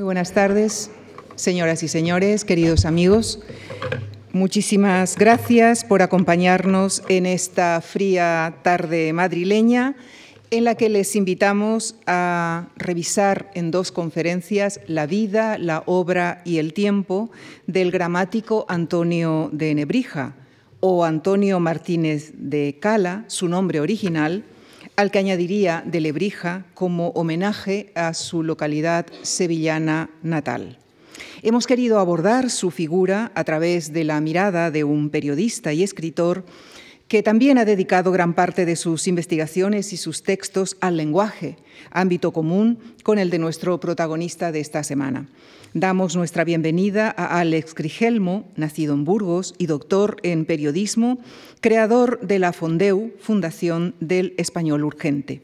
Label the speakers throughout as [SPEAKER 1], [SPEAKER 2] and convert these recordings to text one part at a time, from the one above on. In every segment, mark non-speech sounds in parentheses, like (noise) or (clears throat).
[SPEAKER 1] Muy buenas tardes, señoras y señores, queridos amigos. Muchísimas gracias por acompañarnos en esta fría tarde madrileña en la que les invitamos a revisar en dos conferencias la vida, la obra y el tiempo del gramático Antonio de Nebrija o Antonio Martínez de Cala, su nombre original, al que añadiría de Lebrija como homenaje a su localidad sevillana natal. Hemos querido abordar su figura a través de la mirada de un periodista y escritor que también ha dedicado gran parte de sus investigaciones y sus textos al lenguaje, ámbito común con el de nuestro protagonista de esta semana. Damos nuestra bienvenida a Alex Grigelmo, nacido en Burgos y doctor en periodismo, creador de la Fondeu, Fundación del Español Urgente.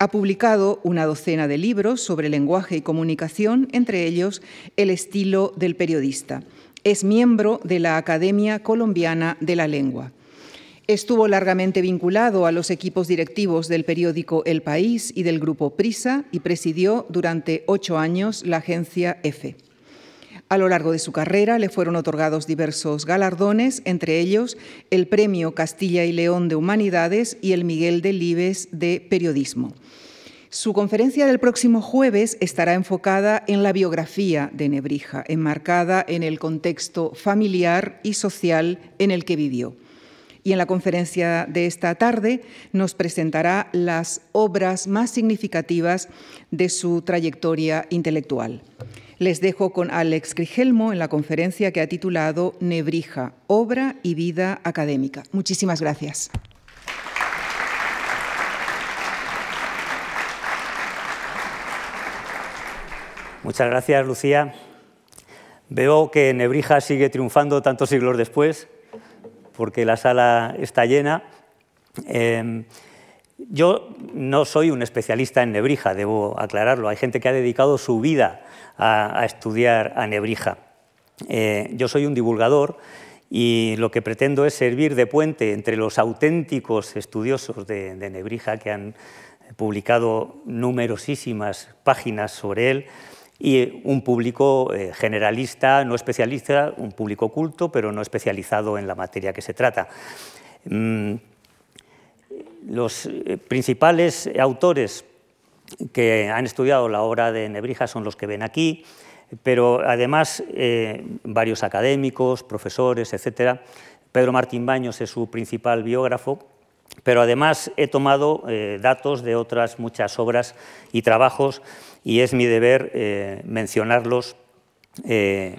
[SPEAKER 1] Ha publicado una docena de libros sobre lenguaje y comunicación, entre ellos El estilo del periodista. Es miembro de la Academia Colombiana de la Lengua. Estuvo largamente vinculado a los equipos directivos del periódico El País y del grupo Prisa y presidió durante ocho años la agencia EFE. A lo largo de su carrera le fueron otorgados diversos galardones, entre ellos el Premio Castilla y León de Humanidades y el Miguel de Libes de Periodismo. Su conferencia del próximo jueves estará enfocada en la biografía de Nebrija, enmarcada en el contexto familiar y social en el que vivió y en la conferencia de esta tarde nos presentará las obras más significativas de su trayectoria intelectual. Les dejo con Alex Grigelmo en la conferencia que ha titulado Nebrija, obra y vida académica. Muchísimas gracias.
[SPEAKER 2] Muchas gracias, Lucía. Veo que Nebrija sigue triunfando tantos siglos después porque la sala está llena. Em, yo no soy un especialista en Nebrija, debo aclararlo. Hay gente que ha dedicado su vida a, estudiar a Nebrija. Eh, yo soy un divulgador y lo que pretendo es servir de puente entre los auténticos estudiosos de, de Nebrija que han publicado numerosísimas páginas sobre él y un público eh, generalista, no especialista, un público culto, pero no especializado en la materia que se trata. Mm, los eh, principales autores que han estudiado la obra de Nebrija son los que ven aquí, pero además eh, varios académicos, profesores, etc. Pedro Martín Baños es su principal biógrafo, pero además he tomado datos de otras muchas obras y trabajos y es mi deber eh, mencionarlos eh,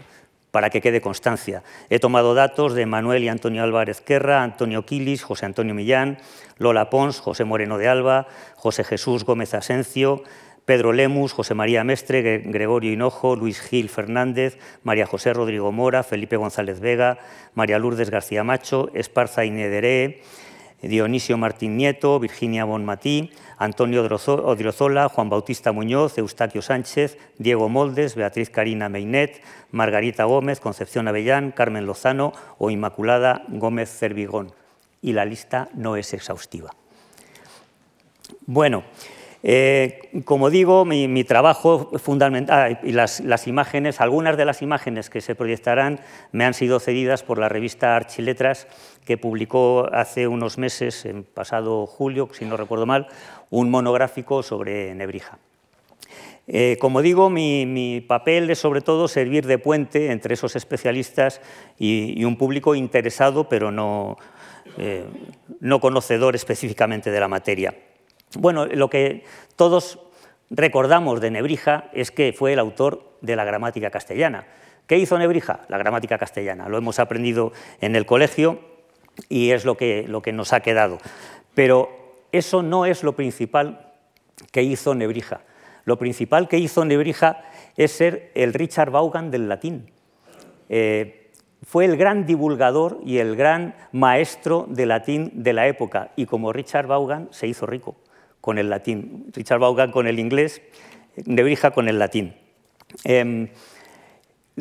[SPEAKER 2] para que quede constancia. He tomado datos de Manuel y Antonio Álvarez Querra, Antonio Quilis, José Antonio Millán, Lola Pons, José Moreno de Alba, José Jesús Gómez Asencio, Pedro Lemus, José María Mestre, Gregorio Hinojo, Luis Gil Fernández, María José Rodrigo Mora, Felipe González Vega, María Lourdes García Macho, Esparza Inederé, Dionisio Martín Nieto, Virginia Bonmatí, Antonio Odriozola, Juan Bautista Muñoz, Eustaquio Sánchez, Diego Moldes, Beatriz Karina Meinet, Margarita Gómez, Concepción Avellán, Carmen Lozano o Inmaculada Gómez Cervigón. Y la lista no es exhaustiva. Bueno, eh, como digo, mi, trabajo fundamental y las, imágenes, algunas de las imágenes que se proyectarán me han sido cedidas por la revista Archiletras, que publicó hace unos meses, en pasado julio, si no recuerdo mal, un monográfico sobre Nebrija. Eh, como digo, mi, papel es sobre todo servir de puente entre esos especialistas y, un público interesado, pero no, eh, no conocedor específicamente de la materia. Bueno, lo que todos recordamos de Nebrija es que fue el autor de la gramática castellana. ¿Qué hizo Nebrija? La gramática castellana. Lo hemos aprendido en el colegio y es lo que, lo que nos ha quedado. Pero eso no es lo principal que hizo Nebrija. Lo principal que hizo Nebrija es ser el Richard Vaughan del latín. Eh, fue el gran divulgador y el gran maestro de latín de la época y como Richard Vaughan se hizo rico con el latín, Richard Vaughan con el inglés, Nebrija con el latín. Em,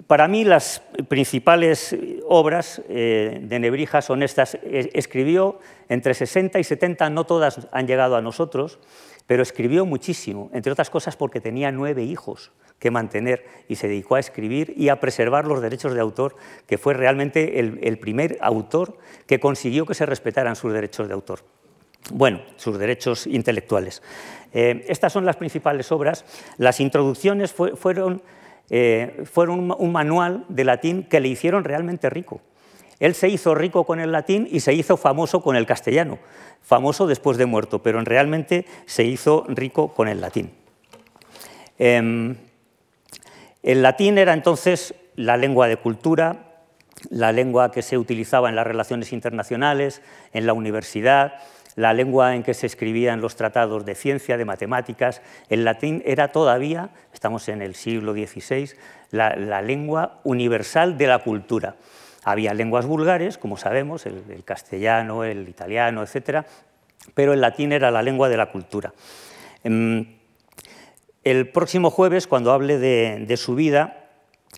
[SPEAKER 2] para mí las principales obras eh, de Nebrija son estas. Escribió entre 60 y 70, no todas han llegado a nosotros, pero escribió muchísimo, entre otras cosas porque tenía nueve hijos que mantener y se dedicó a escribir y a preservar los derechos de autor, que fue realmente el, primer autor que consiguió que se respetaran sus derechos de autor. Bueno, sus derechos intelectuales. Eh, estas son las principales obras. Las introducciones fueron, eh, fueron un manual de latín que le hicieron realmente rico. Él se hizo rico con el latín y se hizo famoso con el castellano, famoso después de muerto, pero realmente se hizo rico con el latín. Em, el latín era entonces la lengua de cultura, la lengua que se utilizaba en las relaciones internacionales, en la universidad, la lengua en que se escribían los tratados de ciencia, de matemáticas. El latín era todavía, estamos en el siglo XVI, la lengua universal de la cultura. Había lenguas vulgares, como sabemos, el, castellano, el italiano, etc., pero el latín era la lengua de la cultura. Em, el próximo jueves, cuando hable de, su vida,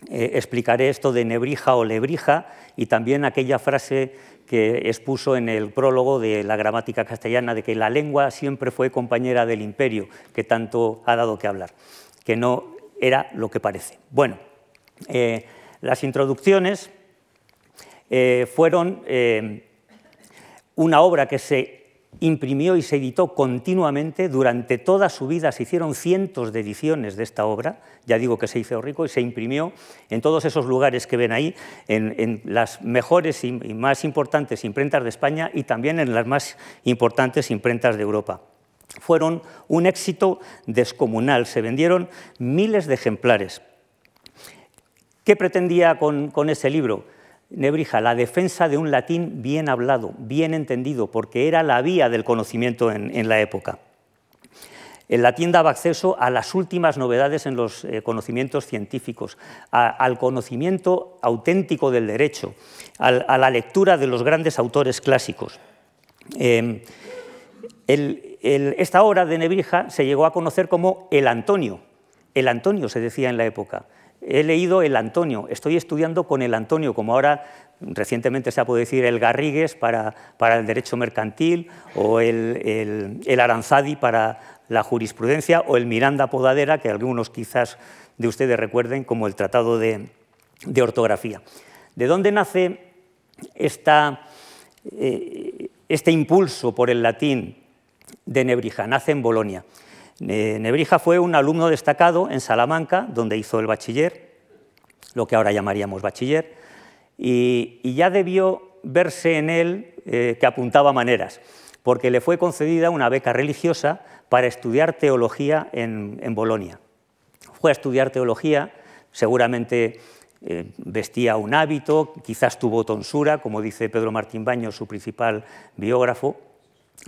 [SPEAKER 2] eh, explicaré esto de nebrija o lebrija y también aquella frase que expuso en el prólogo de la gramática castellana de que la lengua siempre fue compañera del imperio, que tanto ha dado que hablar, que no era lo que parece. Bueno, eh, las introducciones eh, fueron una obra que se imprimió y se editó continuamente durante toda su vida. Se hicieron cientos de ediciones de esta obra, ya digo que se hizo rico, y se imprimió en todos esos lugares que ven ahí, en, las mejores y más importantes imprentas de España y también en las más importantes imprentas de Europa. Fueron un éxito descomunal, se vendieron miles de ejemplares. ¿Qué pretendía con ese libro? Nebrija, la defensa de un latín bien hablado, bien entendido, porque era la vía del conocimiento en, la época. El latín daba acceso a las últimas novedades en los eh, conocimientos científicos, al conocimiento auténtico del derecho, a la lectura de los grandes autores clásicos. Em, esta obra de Nebrija se llegó a conocer como el Antonio. El Antonio se decía en la época he leído el Antonio, estoy estudiando con el Antonio, como ahora recientemente se ha podido decir el Garrigues para, el derecho mercantil o el, Aranzadi para la jurisprudencia o el Miranda Podadera, que algunos quizás de ustedes recuerden como el Tratado de, Ortografía. ¿De dónde nace eh, este impulso por el latín de Nebrija? Nace en Bolonia. Nebrija fue un alumno destacado en Salamanca, donde hizo el bachiller, lo que ahora llamaríamos bachiller, y, ya debió verse en él eh, que apuntaba maneras, porque le fue concedida una beca religiosa para estudiar teología en, Bolonia. Fue a estudiar teología, seguramente eh, vestía un hábito, quizás tuvo tonsura, como dice Pedro Martín Baños, su principal biógrafo,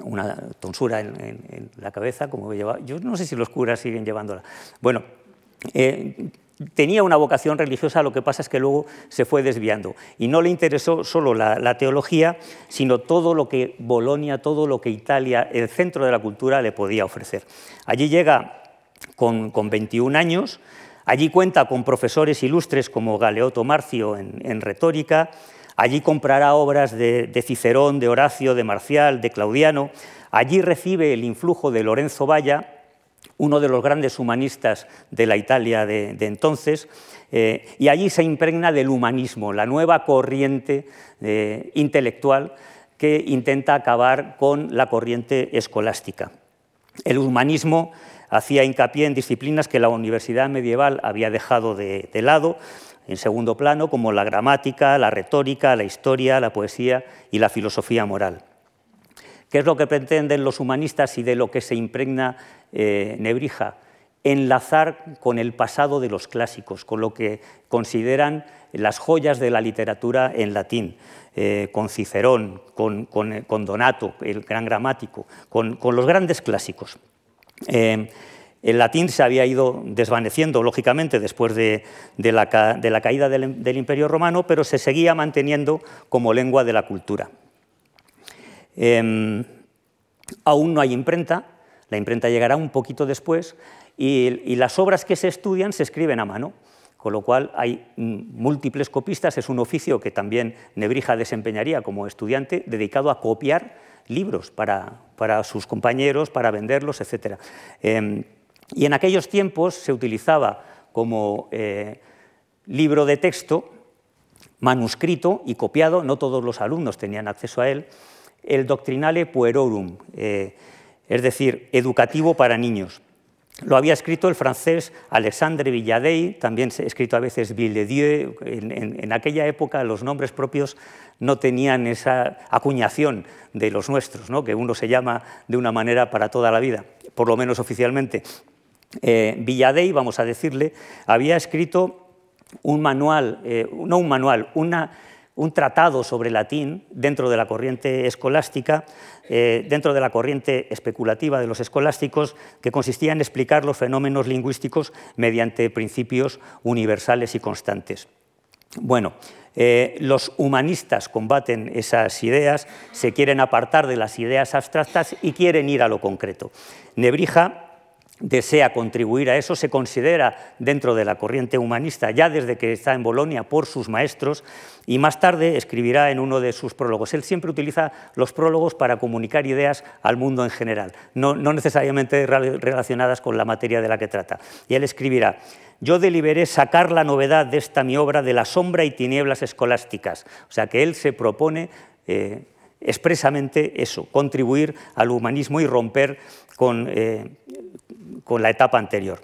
[SPEAKER 2] una tonsura en, la cabeza, como llevaba. Yo no sé si los curas siguen llevándola. Bueno, eh, tenía una vocación religiosa, lo que pasa es que luego se fue desviando. Y no le interesó solo la, teología, sino todo lo que Bolonia, todo lo que Italia, el centro de la cultura, le podía ofrecer. Allí llega con, 21 años, allí cuenta con profesores ilustres como Galeotto Marcio en retórica, Allí comprará obras de, Cicerón, de Horacio, de Marcial, de Claudiano. Allí recibe el influjo de Lorenzo Valla, uno de los grandes humanistas de la Italia de, entonces, eh, y allí se impregna del humanismo, la nueva corriente eh, intelectual que intenta acabar con la corriente escolástica. El humanismo hacía hincapié en disciplinas que la universidad medieval había dejado de lado, en segundo plano, como la gramática, la retórica, la historia, la poesía y la filosofía moral. ¿Qué es lo que pretenden los humanistas y de lo que se impregna eh, Nebrija? Enlazar con el pasado de los clásicos, con lo que consideran las joyas de la literatura en latín, eh, con Cicerón, con, Donato, el gran gramático, con, los grandes clásicos. Eh, el latín se había ido desvaneciendo, lógicamente, después de, la, caída del, Imperio Romano, pero se seguía manteniendo como lengua de la cultura. Em, aún no hay imprenta, la imprenta llegará un poquito después, y, las obras que se estudian se escriben a mano, con lo cual hay múltiples copistas, es un oficio que también Nebrija desempeñaría como estudiante dedicado a copiar libros para, sus compañeros, para venderlos, etc. y en aquellos tiempos se utilizaba como eh, libro de texto, manuscrito y copiado, no todos los alumnos tenían acceso a él, el Doctrinale Puerorum, eh, es decir, educativo para niños. Lo había escrito el francés Alexandre Villadey, también escrito a veces Villedieu. En, en, aquella época los nombres propios no tenían esa acuñación de los nuestros, ¿no? que uno se llama de una manera para toda la vida, por lo menos oficialmente. Eh, Villadey, vamos a decirle, había escrito un manual, eh, no un manual, un tratado sobre latín dentro de la corriente escolástica, eh, dentro de la corriente especulativa de los escolásticos, que consistía en explicar los fenómenos lingüísticos mediante principios universales y constantes. Bueno, eh, los humanistas combaten esas ideas, se quieren apartar de las ideas abstractas y quieren ir a lo concreto. Nebrija desea contribuir a eso, se considera dentro de la corriente humanista ya desde que está en Bolonia por sus maestros y más tarde escribirá en uno de sus prólogos. Él siempre utiliza los prólogos para comunicar ideas al mundo en general, no, necesariamente relacionadas con la materia de la que trata. Y él escribirá, yo deliberé sacar la novedad de esta mi obra de la sombra y tinieblas escolásticas. O sea que él se propone eh, expresamente eso, contribuir al humanismo y romper con eh, con la etapa anterior.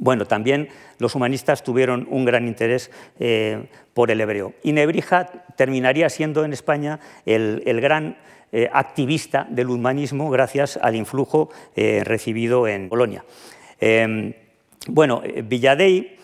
[SPEAKER 2] Bueno, también los humanistas tuvieron un gran interés eh, por el hebreo. Y Nebrija terminaría siendo en España el, gran eh, activista del humanismo gracias al influjo eh, recibido en Polonia. Em, bueno, Villadey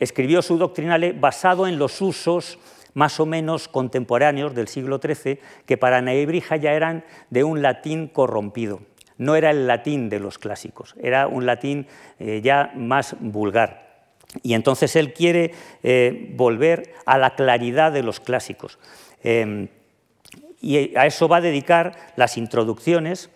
[SPEAKER 2] escribió su doctrinale basado en los usos más o menos contemporáneos del siglo XIII, que para Nebrija ya eran de un latín corrompido no era el latín de los clásicos, era un latín eh, ya más vulgar. Y entonces él quiere eh, volver a la claridad de los clásicos. Em, y a eso va a dedicar las introducciones,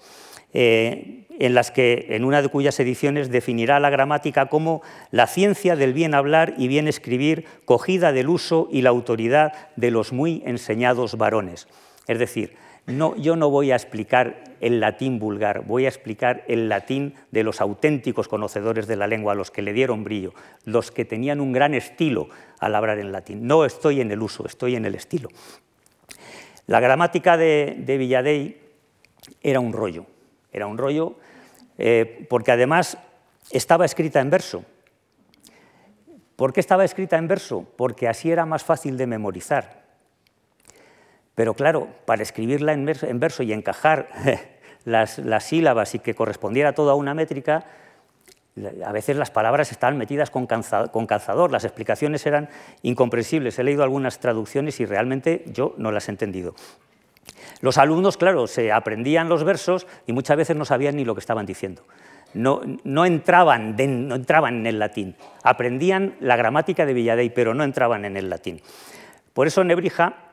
[SPEAKER 2] eh, en las que, en una de cuyas ediciones, definirá la gramática como la ciencia del bien hablar y bien escribir, cogida del uso y la autoridad de los muy enseñados varones. Es decir, no, yo no voy a explicar el latín vulgar, voy a explicar el latín de los auténticos conocedores de la lengua, los que le dieron brillo, los que tenían un gran estilo al hablar en latín. No estoy en el uso, estoy en el estilo. La gramática de, de Villadey era un rollo, era un rollo eh, porque además estaba escrita en verso. ¿Por qué estaba escrita en verso? Porque así era más fácil de memorizar. Pero claro, para escribirla en verso, y encajar (laughs) las, sílabas y que correspondiera toda una métrica, a veces las palabras estaban metidas con, calzador, las explicaciones eran incomprensibles. He leído algunas traducciones y realmente yo no las he entendido. Los alumnos, claro, se aprendían los versos y muchas veces no sabían ni lo que estaban diciendo. No, no, entraban, no entraban en el latín. Aprendían la gramática de Villadey, pero no entraban en el latín. Por eso Nebrija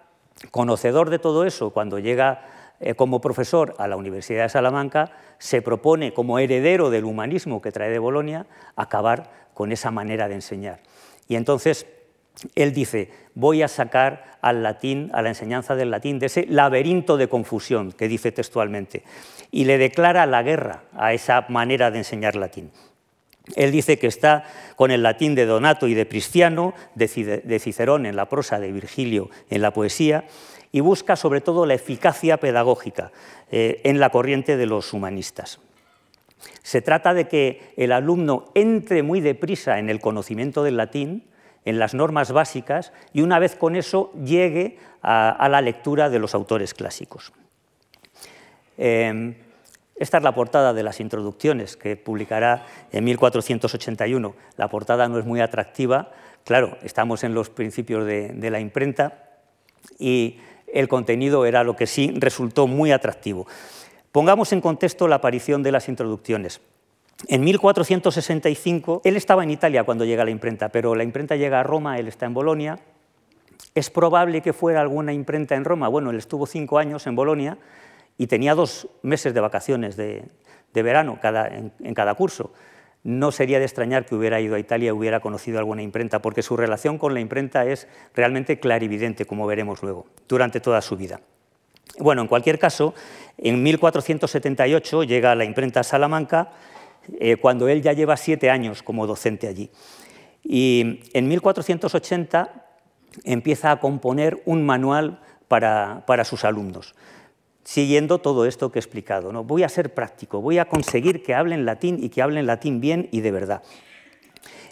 [SPEAKER 2] Conocedor de todo eso, cuando llega eh, como profesor a la Universidad de Salamanca, se propone como heredero del humanismo que trae de Bolonia acabar con esa manera de enseñar. Y entonces él dice, voy a sacar al latín, a la enseñanza del latín, de ese laberinto de confusión que dice textualmente, y le declara la guerra a esa manera de enseñar latín. Él dice que está con el latín de Donato y de Cristiano, de Cicerón en la prosa, de Virgilio en la poesía, y busca sobre todo la eficacia pedagógica eh, en la corriente de los humanistas. Se trata de que el alumno entre muy deprisa en el conocimiento del latín, en las normas básicas, y una vez con eso llegue a, la lectura de los autores clásicos. Em, esta es la portada de las introducciones que publicará en 1481. La portada no es muy atractiva, claro, estamos en los principios de, la imprenta y el contenido era lo que sí resultó muy atractivo. Pongamos en contexto la aparición de las introducciones. En 1465, él estaba en Italia cuando llega la imprenta, pero la imprenta llega a Roma, él está en Bolonia. Es probable que fuera alguna imprenta en Roma. Bueno, él estuvo cinco años en Bolonia y tenía dos meses de vacaciones de, verano en, cada curso. no sería de extrañar que hubiera ido a Italia y hubiera conocido alguna imprenta, porque su relación con la imprenta es realmente clarividente, como veremos luego, durante toda su vida. Bueno, en cualquier caso, en 1478 llega a la imprenta Salamanca, eh, cuando él ya lleva siete años como docente allí. Y en 1480 empieza a componer un manual para, para sus alumnos siguiendo todo esto que he explicado. ¿no? Voy a ser práctico, voy a conseguir que hablen latín y que hablen latín bien y de verdad.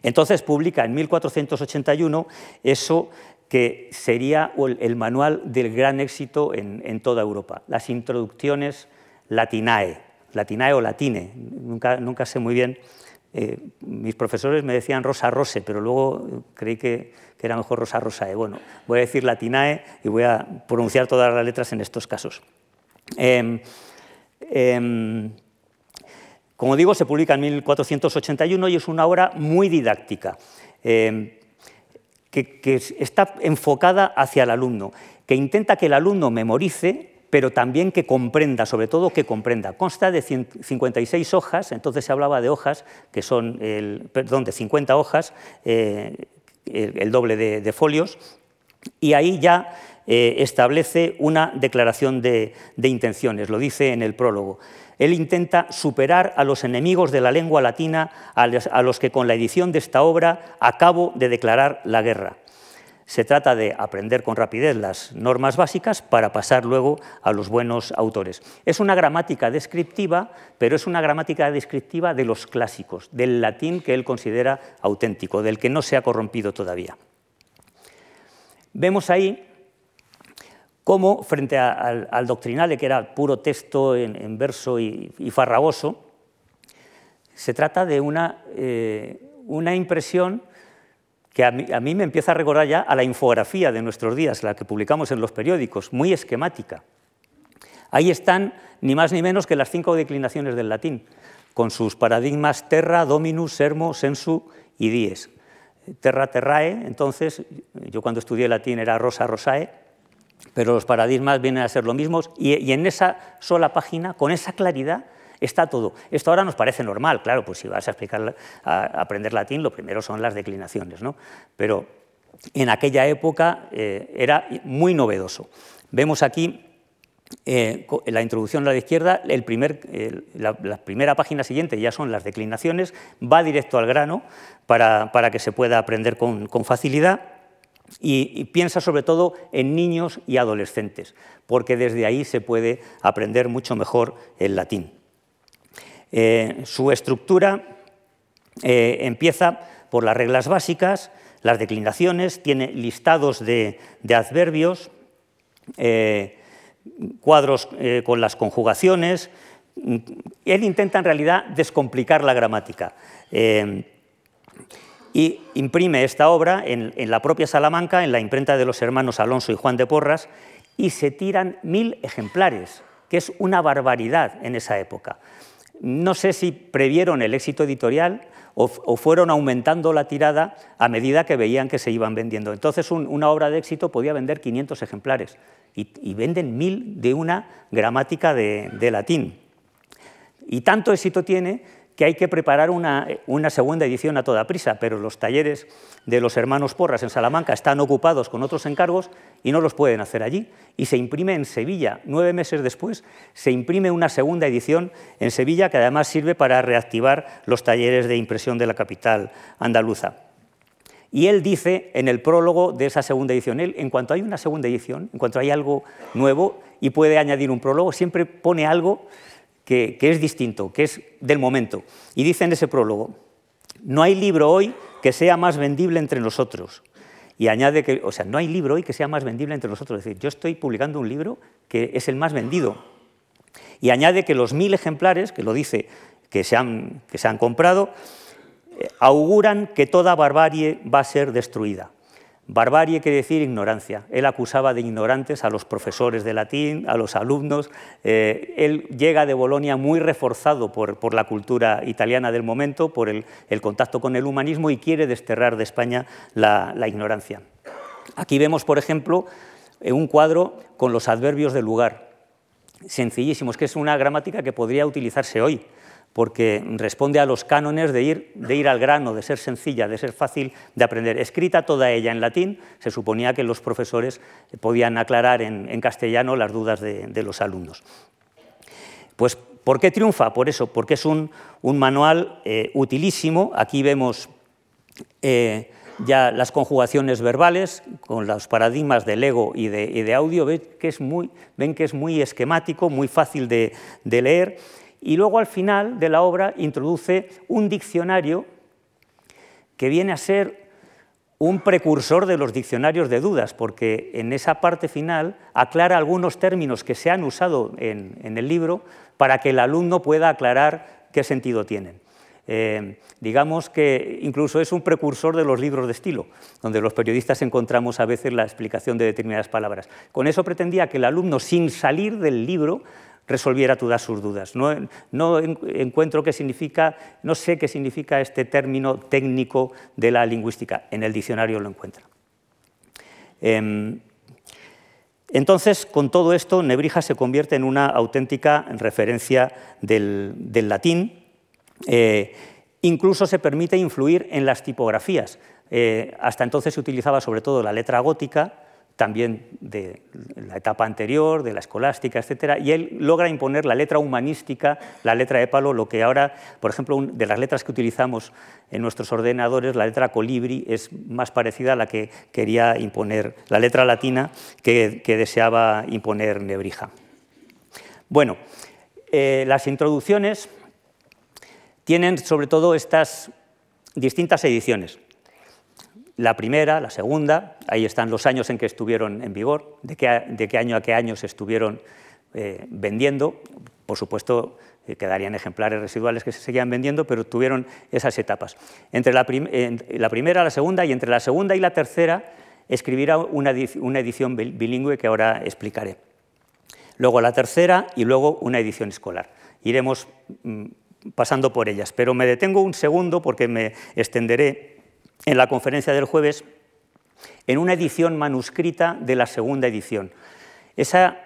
[SPEAKER 2] Entonces publica en 1481 eso que sería el manual del gran éxito en, toda Europa, las introducciones latinae, latinae o latine, nunca, nunca sé muy bien. Eh, mis profesores me decían rosa rose, pero luego creí que, que era mejor rosa rosae. Bueno, voy a decir latinae y voy a pronunciar todas las letras en estos casos. Em, em, como digo, se publica en 1481 y es una obra muy didáctica, em, que, está enfocada hacia el alumno, que intenta que el alumno memorice pero también que comprenda, sobre todo que comprenda. Consta de 56 hojas, entonces se hablaba de hojas, que son, el, perdón, de 50 hojas, eh, el, doble de, folios, y ahí ya eh, establece una declaración de, intenciones, lo dice en el prólogo. Él intenta superar a los enemigos de la lengua latina a los que con la edición de esta obra acabo de declarar la guerra. Se trata de aprender con rapidez las normas básicas para pasar luego a los buenos autores. Es una gramática descriptiva, pero es una gramática descriptiva de los clásicos, del latín que él considera auténtico, del que no se ha corrompido todavía. Vemos ahí cómo, frente al, doctrinale, que era puro texto en, verso y, farragoso, se trata de una, eh, una impresión que a mí, me empieza a recordar ya a la infografía de nuestros días, la que publicamos en los periódicos, muy esquemática. Ahí están ni más ni menos que las cinco declinaciones del latín, con sus paradigmas terra, dominus, sermo, sensu y dies. Terra, terrae, entonces, yo cuando estudié latín era rosa, rosae, pero los paradigmas vienen a ser lo mismo y, en esa sola página, con esa claridad, está todo. Esto ahora nos parece normal, claro, pues si vas a, explicar, a aprender latín, lo primero son las declinaciones, ¿no? pero en aquella época eh, era muy novedoso. Vemos aquí eh, la introducción a la izquierda, el primer, la, primera página siguiente ya son las declinaciones, va directo al grano para, para que se pueda aprender con, con facilidad y, piensa sobre todo en niños y adolescentes, porque desde ahí se puede aprender mucho mejor el latín. Eh, su estructura eh, empieza por las reglas básicas, las declinaciones, tiene listados de, adverbios, eh, cuadros con las conjugaciones. Él intenta en realidad descomplicar la gramática y imprime esta obra en, la propia Salamanca, en la imprenta de los hermanos Alonso y Juan de Porras, y se tiran mil ejemplares, que es una barbaridad en esa época. No sé si previeron el éxito editorial o, fueron aumentando la tirada a medida que veían que se iban vendiendo. Entonces una obra de éxito podía vender 500 ejemplares y, venden mil de una gramática de latín. Y tanto éxito tiene que hay que preparar una, segunda edición a toda prisa, pero los talleres de los hermanos Porras en Salamanca están ocupados con otros encargos y no los pueden hacer allí. Y se imprime en Sevilla, nueve meses después, se imprime una segunda edición en Sevilla que además sirve para reactivar los talleres de impresión de la capital andaluza. Y él dice en el prólogo de esa segunda edición, él, en cuanto hay una segunda edición, en cuanto hay algo nuevo y puede añadir un prólogo, siempre pone algo que, es distinto, que es del momento. Y dice en ese prólogo, no hay libro hoy que sea más vendible entre nosotros. Y añade que, o sea, no hay libro hoy que sea más vendible entre nosotros. Es decir, yo estoy publicando un libro que es el más vendido. Y añade que los mil ejemplares, que lo dice, que se han, que se han comprado, eh, auguran que toda barbarie va a ser destruida. Barbarie quiere decir ignorancia. Él acusaba de ignorantes a los profesores de latín, a los alumnos. Eh, él llega de Bolonia muy reforzado por, la cultura italiana del momento, por el, contacto con el humanismo y quiere desterrar de España la, ignorancia. Aquí vemos, por ejemplo, eh, un cuadro con los adverbios del lugar, sencillísimos, que es una gramática que podría utilizarse hoy porque responde a los cánones de ir, de ir al grano, de ser sencilla, de ser fácil de aprender. Escrita toda ella en latín, se suponía que los profesores podían aclarar en, castellano las dudas de, los alumnos. Pues, ¿por qué triunfa? Por eso, porque es un, manual eh, utilísimo. Aquí vemos eh, ya las conjugaciones verbales con los paradigmas del ego y de, audio. ¿Ven que, es muy, ven que es muy esquemático, muy fácil de leer y luego al final de la obra introduce un diccionario que viene a ser un precursor de los diccionarios de dudas, porque en esa parte final aclara algunos términos que se han usado en, el libro para que el alumno pueda aclarar qué sentido tienen. Eh, digamos que incluso es un precursor de los libros de estilo, donde los periodistas encontramos a veces la explicación de determinadas palabras. Con eso pretendía que el alumno, sin salir del libro, resolviera todas sus dudas. No, encuentro qué significa, no sé qué significa este término técnico de la lingüística. En el diccionario lo encuentra. Em, entonces, con todo esto, Nebrija se convierte en una auténtica referencia del, latín. Eh, incluso se permite influir en las tipografías. Eh, hasta entonces se utilizaba sobre todo la letra gótica, también de la etapa anterior, de la escolástica, etc. Y él logra imponer la letra humanística, la letra épalo, lo que ahora, por ejemplo, de las letras que utilizamos en nuestros ordenadores, la letra colibri es más parecida a la que quería imponer, la letra latina que, deseaba imponer Nebrija. Bueno, eh, las introducciones tienen sobre todo estas distintas ediciones. La primera, la segunda, ahí están los años en que estuvieron en vigor, de qué, año a qué año se estuvieron eh, vendiendo. Por supuesto, eh, quedarían ejemplares residuales que se seguían vendiendo, pero tuvieron esas etapas. Entre la, primera, la segunda y entre la segunda y la tercera escribirá una, edición bilingüe que ahora explicaré. Luego la tercera y luego una edición escolar. Iremos mm, pasando por ellas, pero me detengo un segundo porque me extenderé en la conferencia del jueves en una edición manuscrita de la segunda edición. Esa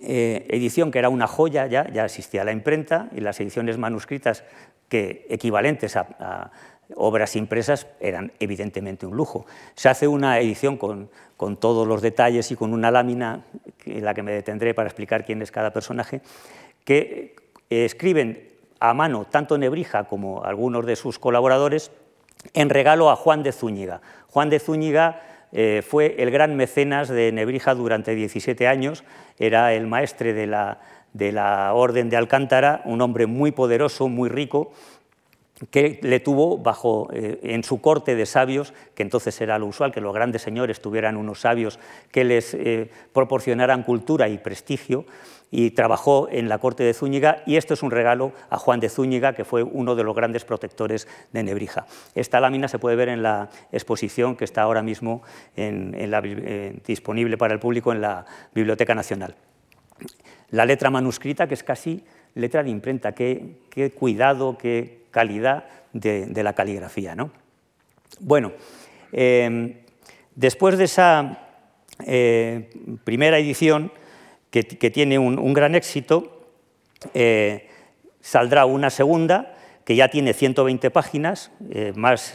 [SPEAKER 2] eh, edición, que era una joya ya, ya existía la imprenta y las ediciones manuscritas que equivalentes a, obras impresas eran evidentemente un lujo. Se hace una edición con, con, todos los detalles y con una lámina en la que me detendré para explicar quién es cada personaje, que escriben a mano tanto Nebrija como algunos de sus colaboradores en regalo a Juan de Zúñiga. Juan de Zúñiga eh, fue el gran mecenas de Nebrija durante 17 años, era el maestre de la, Orden de Alcántara, un hombre muy poderoso, muy rico, que le tuvo bajo, eh, en su corte de sabios, que entonces era lo usual, que los grandes señores tuvieran unos sabios que les eh, proporcionaran cultura y prestigio, y trabajó en la corte de Zúñiga y esto es un regalo a Juan de Zúñiga, que fue uno de los grandes protectores de Nebrija. Esta lámina se puede ver en la exposición que está ahora mismo disponible para el público en la Biblioteca Nacional. La letra manuscrita, que es casi letra de imprenta, qué, cuidado, qué calidad de, la caligrafía. ¿no? Bueno, em, después de esa eh, primera edición, que, tiene un, gran éxito, eh, saldrá una segunda que ya tiene 120 páginas, eh, más,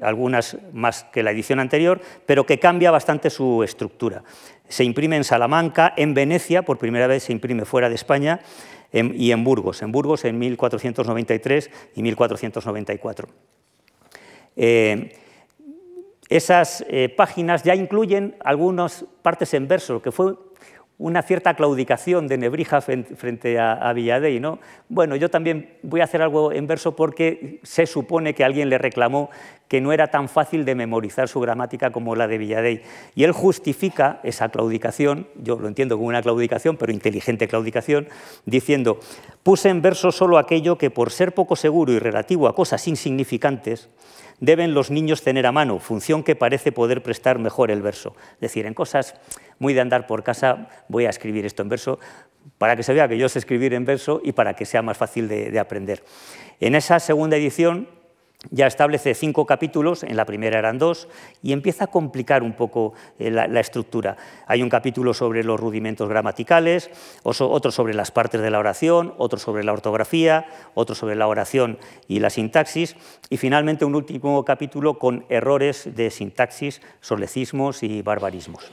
[SPEAKER 2] algunas más que la edición anterior, pero que cambia bastante su estructura. Se imprime en Salamanca, en Venecia, por primera vez se imprime fuera de España, y en Burgos, en Burgos en 1493 y 1494. esas páginas ya incluyen algunas partes en verso, que fue una cierta claudicación de Nebrija frente a, Villadey. ¿no? Bueno, yo también voy a hacer algo en verso porque se supone que alguien le reclamó que no era tan fácil de memorizar su gramática como la de Villadey. Y él justifica esa claudicación, yo lo entiendo como una claudicación, pero inteligente claudicación, diciendo, puse en verso solo aquello que por ser poco seguro y relativo a cosas insignificantes, deben los niños tener a mano, función que parece poder prestar mejor el verso. Es decir, en cosas muy de andar por casa voy a escribir esto en verso para que se vea que yo sé escribir en verso y para que sea más fácil de, aprender. En esa segunda edición ya establece cinco capítulos, en la primera eran dos, y empieza a complicar un poco eh, la, estructura. Hay un capítulo sobre los rudimentos gramaticales, otro sobre las partes de la oración, otro sobre la ortografía, otro sobre la oración y la sintaxis, y finalmente un último capítulo con errores de sintaxis, solecismos y barbarismos.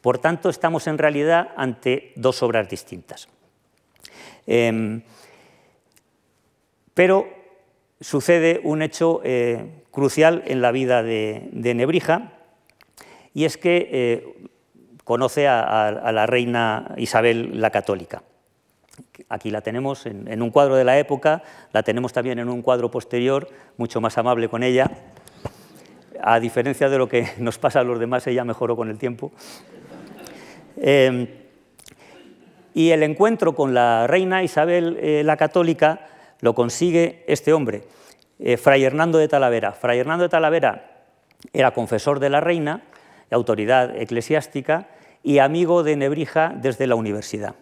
[SPEAKER 2] Por tanto, estamos en realidad ante dos obras distintas. Em, pero sucede un hecho eh, crucial en la vida de, Nebrija, y es que eh, conoce a, la reina Isabel la Católica. Aquí la tenemos en, un cuadro de la época, la tenemos también en un cuadro posterior, mucho más amable con ella. A diferencia de lo que (laughs) nos pasa a los demás, ella mejoró con el tiempo. Eh, y el encuentro con la reina Isabel la Católica lo consigue este hombre, eh, Fray Hernando de Talavera. Fray Hernando de Talavera era confesor de la reina, autoridad eclesiástica y amigo de Nebrija desde la universidad.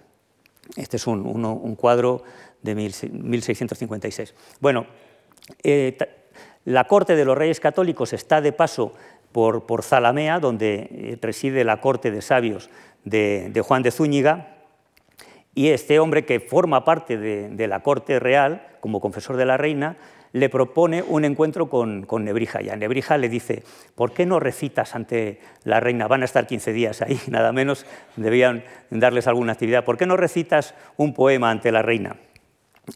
[SPEAKER 2] Este es un, cuadro de 1656. Bueno, eh, la corte de los reyes católicos está de paso por, Zalamea, donde eh, reside la corte de sabios de Juan de Zúñiga, y este hombre, que forma parte de, la corte real, como confesor de la reina, le propone un encuentro con, Nebrija. Y a Nebrija le dice, ¿por qué no recitas ante la reina? Van a estar 15 días ahí, (laughs) nada menos, debían darles alguna actividad. ¿Por qué no recitas un poema ante la reina?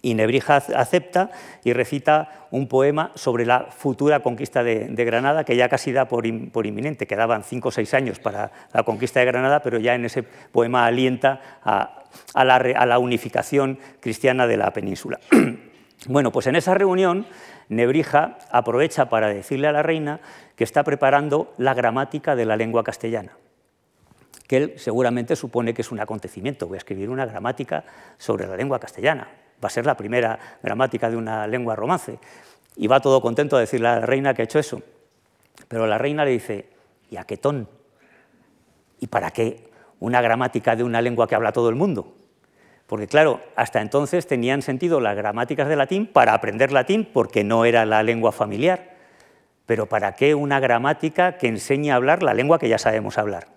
[SPEAKER 2] Y Nebrija acepta y recita un poema sobre la futura conquista de, Granada, que ya casi da por, inminente. Quedaban cinco o seis años para la conquista de Granada, pero ya en ese poema alienta a, la, unificación cristiana de la península. (clears throat) bueno, pues en esa reunión Nebrija aprovecha para decirle a la reina que está preparando la gramática de la lengua castellana que él seguramente supone que es un acontecimiento. Voy a escribir una gramática sobre la lengua castellana va a ser la primera gramática de una lengua romance. Y va todo contento a decirle a la reina que ha hecho eso. Pero la reina le dice, ¿y a qué ton? ¿Y para qué una gramática de una lengua que habla todo el mundo? Porque claro, hasta entonces tenían sentido las gramáticas de latín para aprender latín porque no era la lengua familiar. Pero ¿para qué una gramática que enseñe a hablar la lengua que ya sabemos hablar?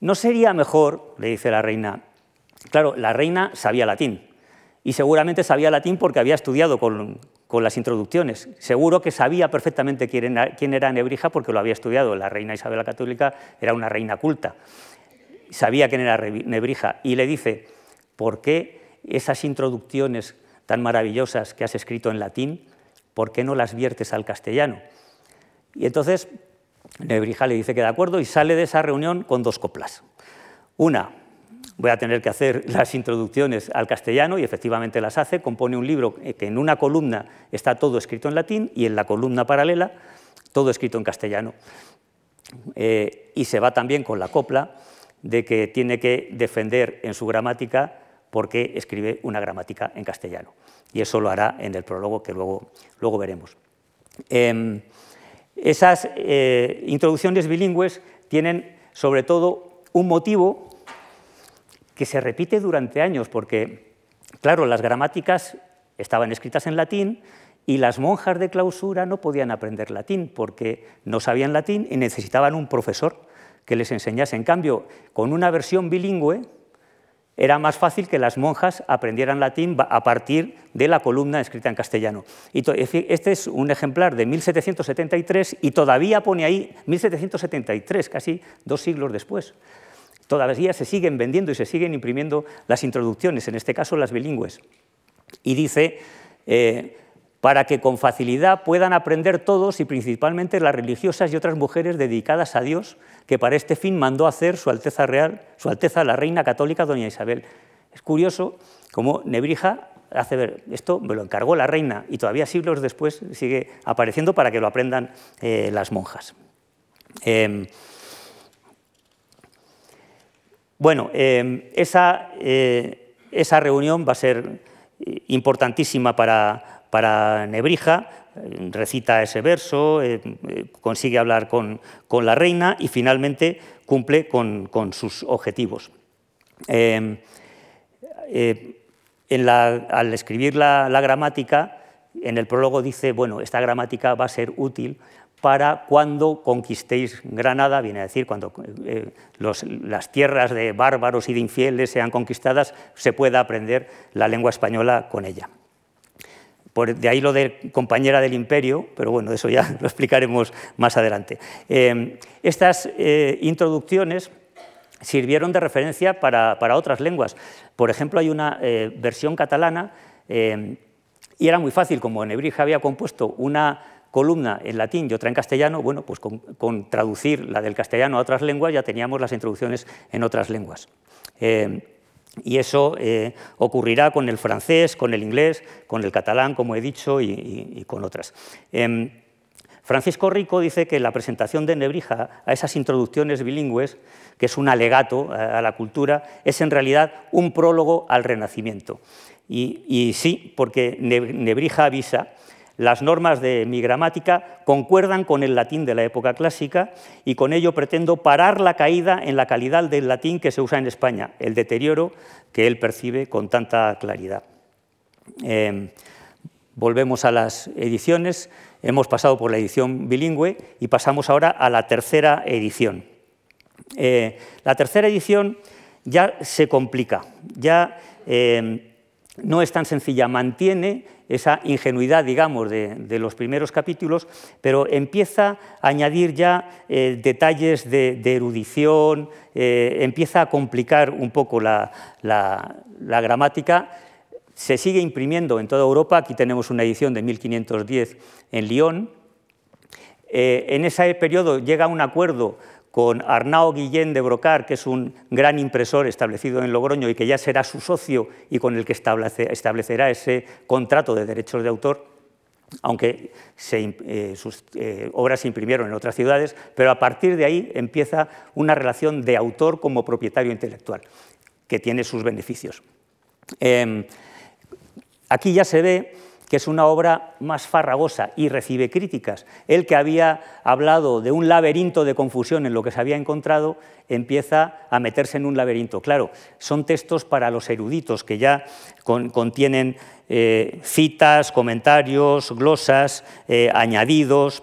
[SPEAKER 2] ¿No sería mejor, le dice la reina, claro, la reina sabía latín, y seguramente sabía latín porque había estudiado con, las introducciones. Seguro que sabía perfectamente quién era, quién era, Nebrija porque lo había estudiado. La reina Isabel la Católica era una reina culta. Sabía quién era Nebrija y le dice, ¿por qué esas introducciones tan maravillosas que has escrito en latín, por qué no las viertes al castellano? Y entonces Nebrija le dice que de acuerdo y sale de esa reunión con dos coplas. Una, voy a tener que hacer (laughs) las introducciones al castellano y efectivamente las hace, compone un libro que en una columna está todo escrito en latín y en la columna paralela todo escrito en castellano. Eh, y se va también con la copla de que tiene que defender en su gramática porque escribe una gramática en castellano. Y eso lo hará en el prólogo que luego, luego veremos. Em, esas eh, introducciones bilingües tienen sobre todo un motivo que se repite durante años, porque, claro, las gramáticas estaban escritas en latín y las monjas de clausura no podían aprender latín porque no sabían latín y necesitaban un profesor que les enseñase. En cambio, con una versión bilingüe era más fácil que las monjas aprendieran latín a partir de la columna escrita en castellano. Este es un ejemplar de 1773 y todavía pone ahí 1773, casi dos siglos después. Todavía se siguen vendiendo y se siguen imprimiendo las introducciones, en este caso las bilingües. Y dice, eh, para que con facilidad puedan aprender todos y principalmente las religiosas y otras mujeres dedicadas a Dios, que para este fin mandó hacer su Alteza Real, su Alteza la Reina Católica Doña Isabel. Es curioso cómo Nebrija hace ver, esto me lo encargó la reina y todavía siglos después sigue apareciendo para que lo aprendan eh, las monjas. Em, bueno, em, eh, esa, reunión va a ser importantísima para, Nebrija, recita ese verso, eh, consigue hablar con, la reina y finalmente cumple con, sus objetivos. Em, eh, al escribir la, gramática, en el prólogo dice, bueno, esta gramática va a ser útil para cuando conquistéis Granada, viene a decir, cuando eh, las tierras de bárbaros y de infieles sean conquistadas, se pueda aprender la lengua española con ella. De ahí lo de compañera del imperio, pero bueno, eso ya (laughs) lo explicaremos más adelante. Eh, estas eh, introducciones sirvieron de referencia para, otras lenguas. Por ejemplo, hay una versión catalana y era muy fácil, como Nebrija había compuesto una columna en latín y otra en castellano, bueno, pues con, traducir la del castellano a otras lenguas ya teníamos las introducciones en otras lenguas. Eh, y eso eh, ocurrirá con el francés, con el inglés, con el catalán, como he dicho, y, con otras. Em, Francisco Rico dice que la presentación de Nebrija a esas introducciones bilingües, que es un alegato a la cultura, es en realidad un prólogo al Renacimiento. Y sí, porque Nebrija avisa las normas de mi gramática concuerdan con el latín de la época clásica y con ello pretendo parar la caída en la calidad del latín que se usa en España, el deterioro que él percibe con tanta claridad. Em, volvemos a las ediciones, hemos pasado por la edición bilingüe y pasamos ahora a la tercera edición. Eh, la tercera edición ya se complica, ya em, no es tan sencilla, mantiene esa ingenuidad, digamos, de, los primeros capítulos, pero empieza a añadir ya eh, detalles de, erudición, eh, empieza a complicar un poco la, gramática. Se sigue imprimiendo en toda Europa, aquí tenemos una edición de 1510 en Lyon. Eh, en ese periodo llega un acuerdo con Arnau Guillén de Brocar, que es un gran impresor establecido en Logroño y que ya será su socio y con el que establecerá ese contrato de derechos de autor, aunque eh, sus eh, obras se imprimieron en otras ciudades, pero a partir de ahí empieza una relación de autor como propietario intelectual, que tiene sus beneficios. Em, aquí ya se ve que es una obra más farragosa y recibe críticas. Él que había hablado de un laberinto de confusión en lo que se había encontrado, empieza a meterse en un laberinto. Claro, son textos para los eruditos que ya contienen eh, citas, comentarios, glosas, eh, añadidos,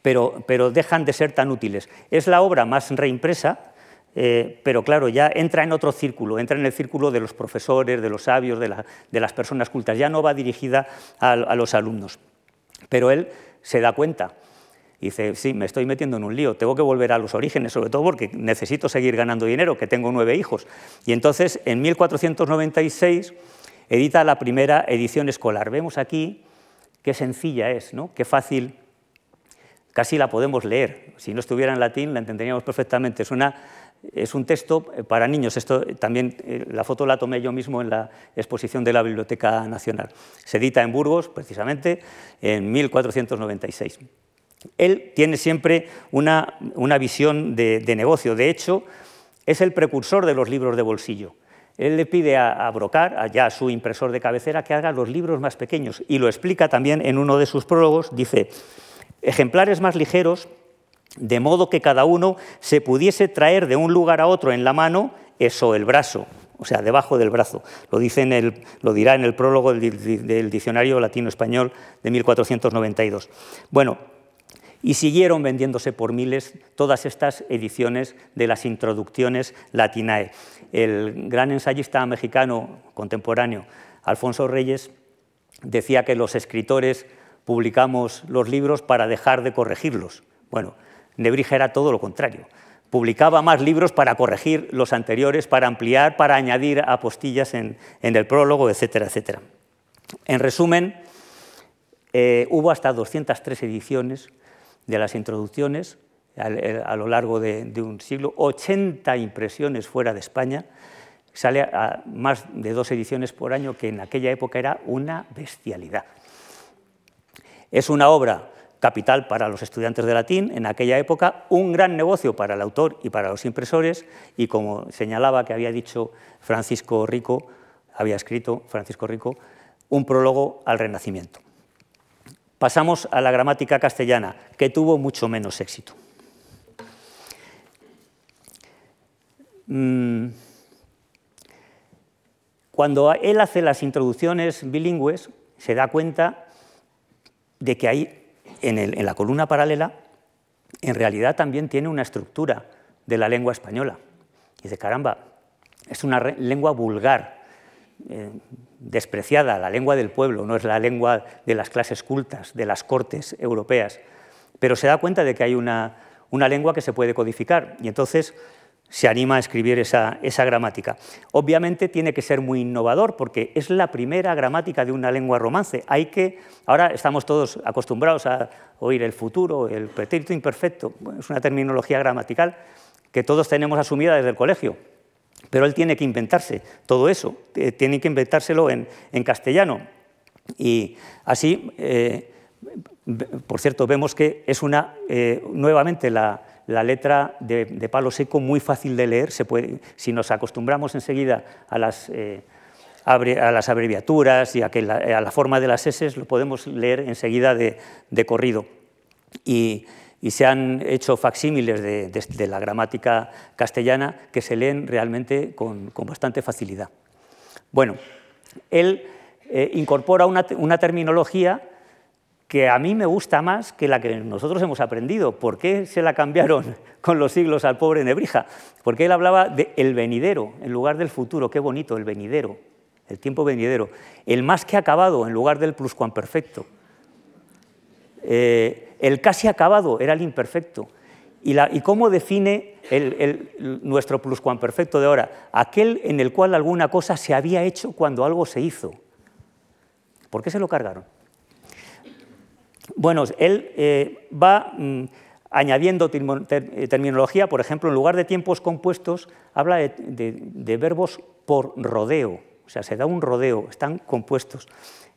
[SPEAKER 2] pero, pero dejan de ser tan útiles. Es la obra más reimpresa, eh, pero claro, ya entra en otro círculo, entra en el círculo de los profesores, de los sabios, de, las personas cultas, ya no va dirigida a, los alumnos. Pero él se da cuenta y dice, sí, me estoy metiendo en un lío, tengo que volver a los orígenes, sobre todo porque necesito seguir ganando dinero, que tengo nueve hijos. Y entonces, en 1496, edita la primera edición escolar. Vemos aquí qué sencilla es, ¿no? qué fácil, casi la podemos leer. Si no estuviera en latín, la entenderíamos perfectamente. Es una es un texto eh, para niños. Esto eh, también eh, la foto la tomé yo mismo en la exposición de la Biblioteca Nacional. Se edita en Burgos, precisamente, en 1496. Él tiene siempre una, visión de, negocio. De hecho, es el precursor de los libros de bolsillo. Él le pide a, a Brocar, allá a su impresor de cabecera, que haga los libros más pequeños. Y lo explica también en uno de sus prólogos. Dice, ejemplares más ligeros de modo que cada uno se pudiese traer de un lugar a otro en la mano eso, el brazo, o sea, debajo del brazo. Lo, dice el, lo dirá en el prólogo del, del Diccionario Latino-Español de 1492. Bueno, y siguieron vendiéndose por miles todas estas ediciones de las introducciones latinae. El gran ensayista mexicano contemporáneo, Alfonso Reyes, decía que los escritores publicamos los libros para dejar de corregirlos. Bueno, Nebrija era todo lo contrario. Publicaba más libros para corregir los anteriores, para ampliar, para añadir apostillas en, el prólogo, etcétera, etcétera. En resumen, eh, hubo hasta 203 ediciones de las introducciones a, lo largo de, de, un siglo, 80 impresiones fuera de España, sale a más de dos ediciones por año, que en aquella época era una bestialidad. Es una obra capital para los estudiantes de latín en aquella época, un gran negocio para el autor y para los impresores, y como señalaba que había dicho Francisco Rico, había escrito Francisco Rico, un prólogo al Renacimiento. Pasamos a la gramática castellana, que tuvo mucho menos éxito. Mm. Cuando él hace las introducciones bilingües, se da cuenta de que hay en, la columna paralela, en realidad también tiene una estructura de la lengua española. Y dice, caramba, es una lengua vulgar, eh, despreciada, la lengua del pueblo, no es la lengua de las clases cultas, de las cortes europeas. Pero se da cuenta de que hay una, una lengua que se puede codificar y entonces se anima a escribir esa, gramática. Obviamente tiene que ser muy innovador porque es la primera gramática de una lengua romance. Hay que, ahora estamos todos acostumbrados a oír el futuro, el pretérito imperfecto, es una terminología gramatical que todos tenemos asumida desde el colegio, pero él tiene que inventarse todo eso, eh, tiene que inventárselo en, castellano. Y así, eh, por cierto, vemos que es una, eh, nuevamente la, la letra de, palo seco muy fácil de leer, se puede, si nos acostumbramos enseguida a las, eh, a las abreviaturas y a, la, forma de las S, lo podemos leer enseguida de, corrido. Y, se han hecho facsímiles de, la gramática castellana que se leen realmente con, bastante facilidad. Bueno, él eh, incorpora una terminología que a mí me gusta más que la que nosotros hemos aprendido. ¿Por qué se la cambiaron (laughs) con los siglos al pobre Nebrija? Porque él hablaba de el venidero en lugar del futuro. Qué bonito, el venidero, el tiempo venidero. El más que acabado en lugar del pluscuamperfecto. Eh, el casi acabado era el imperfecto. ¿Y, cómo define nuestro pluscuamperfecto de ahora? Aquel en el cual alguna cosa se había hecho cuando algo se hizo. ¿Por qué se lo cargaron? Bueno, él eh, va mm, añadiendo eh, terminología, por ejemplo, en lugar de tiempos compuestos, habla de, verbos por rodeo, o sea, se da un rodeo, están compuestos.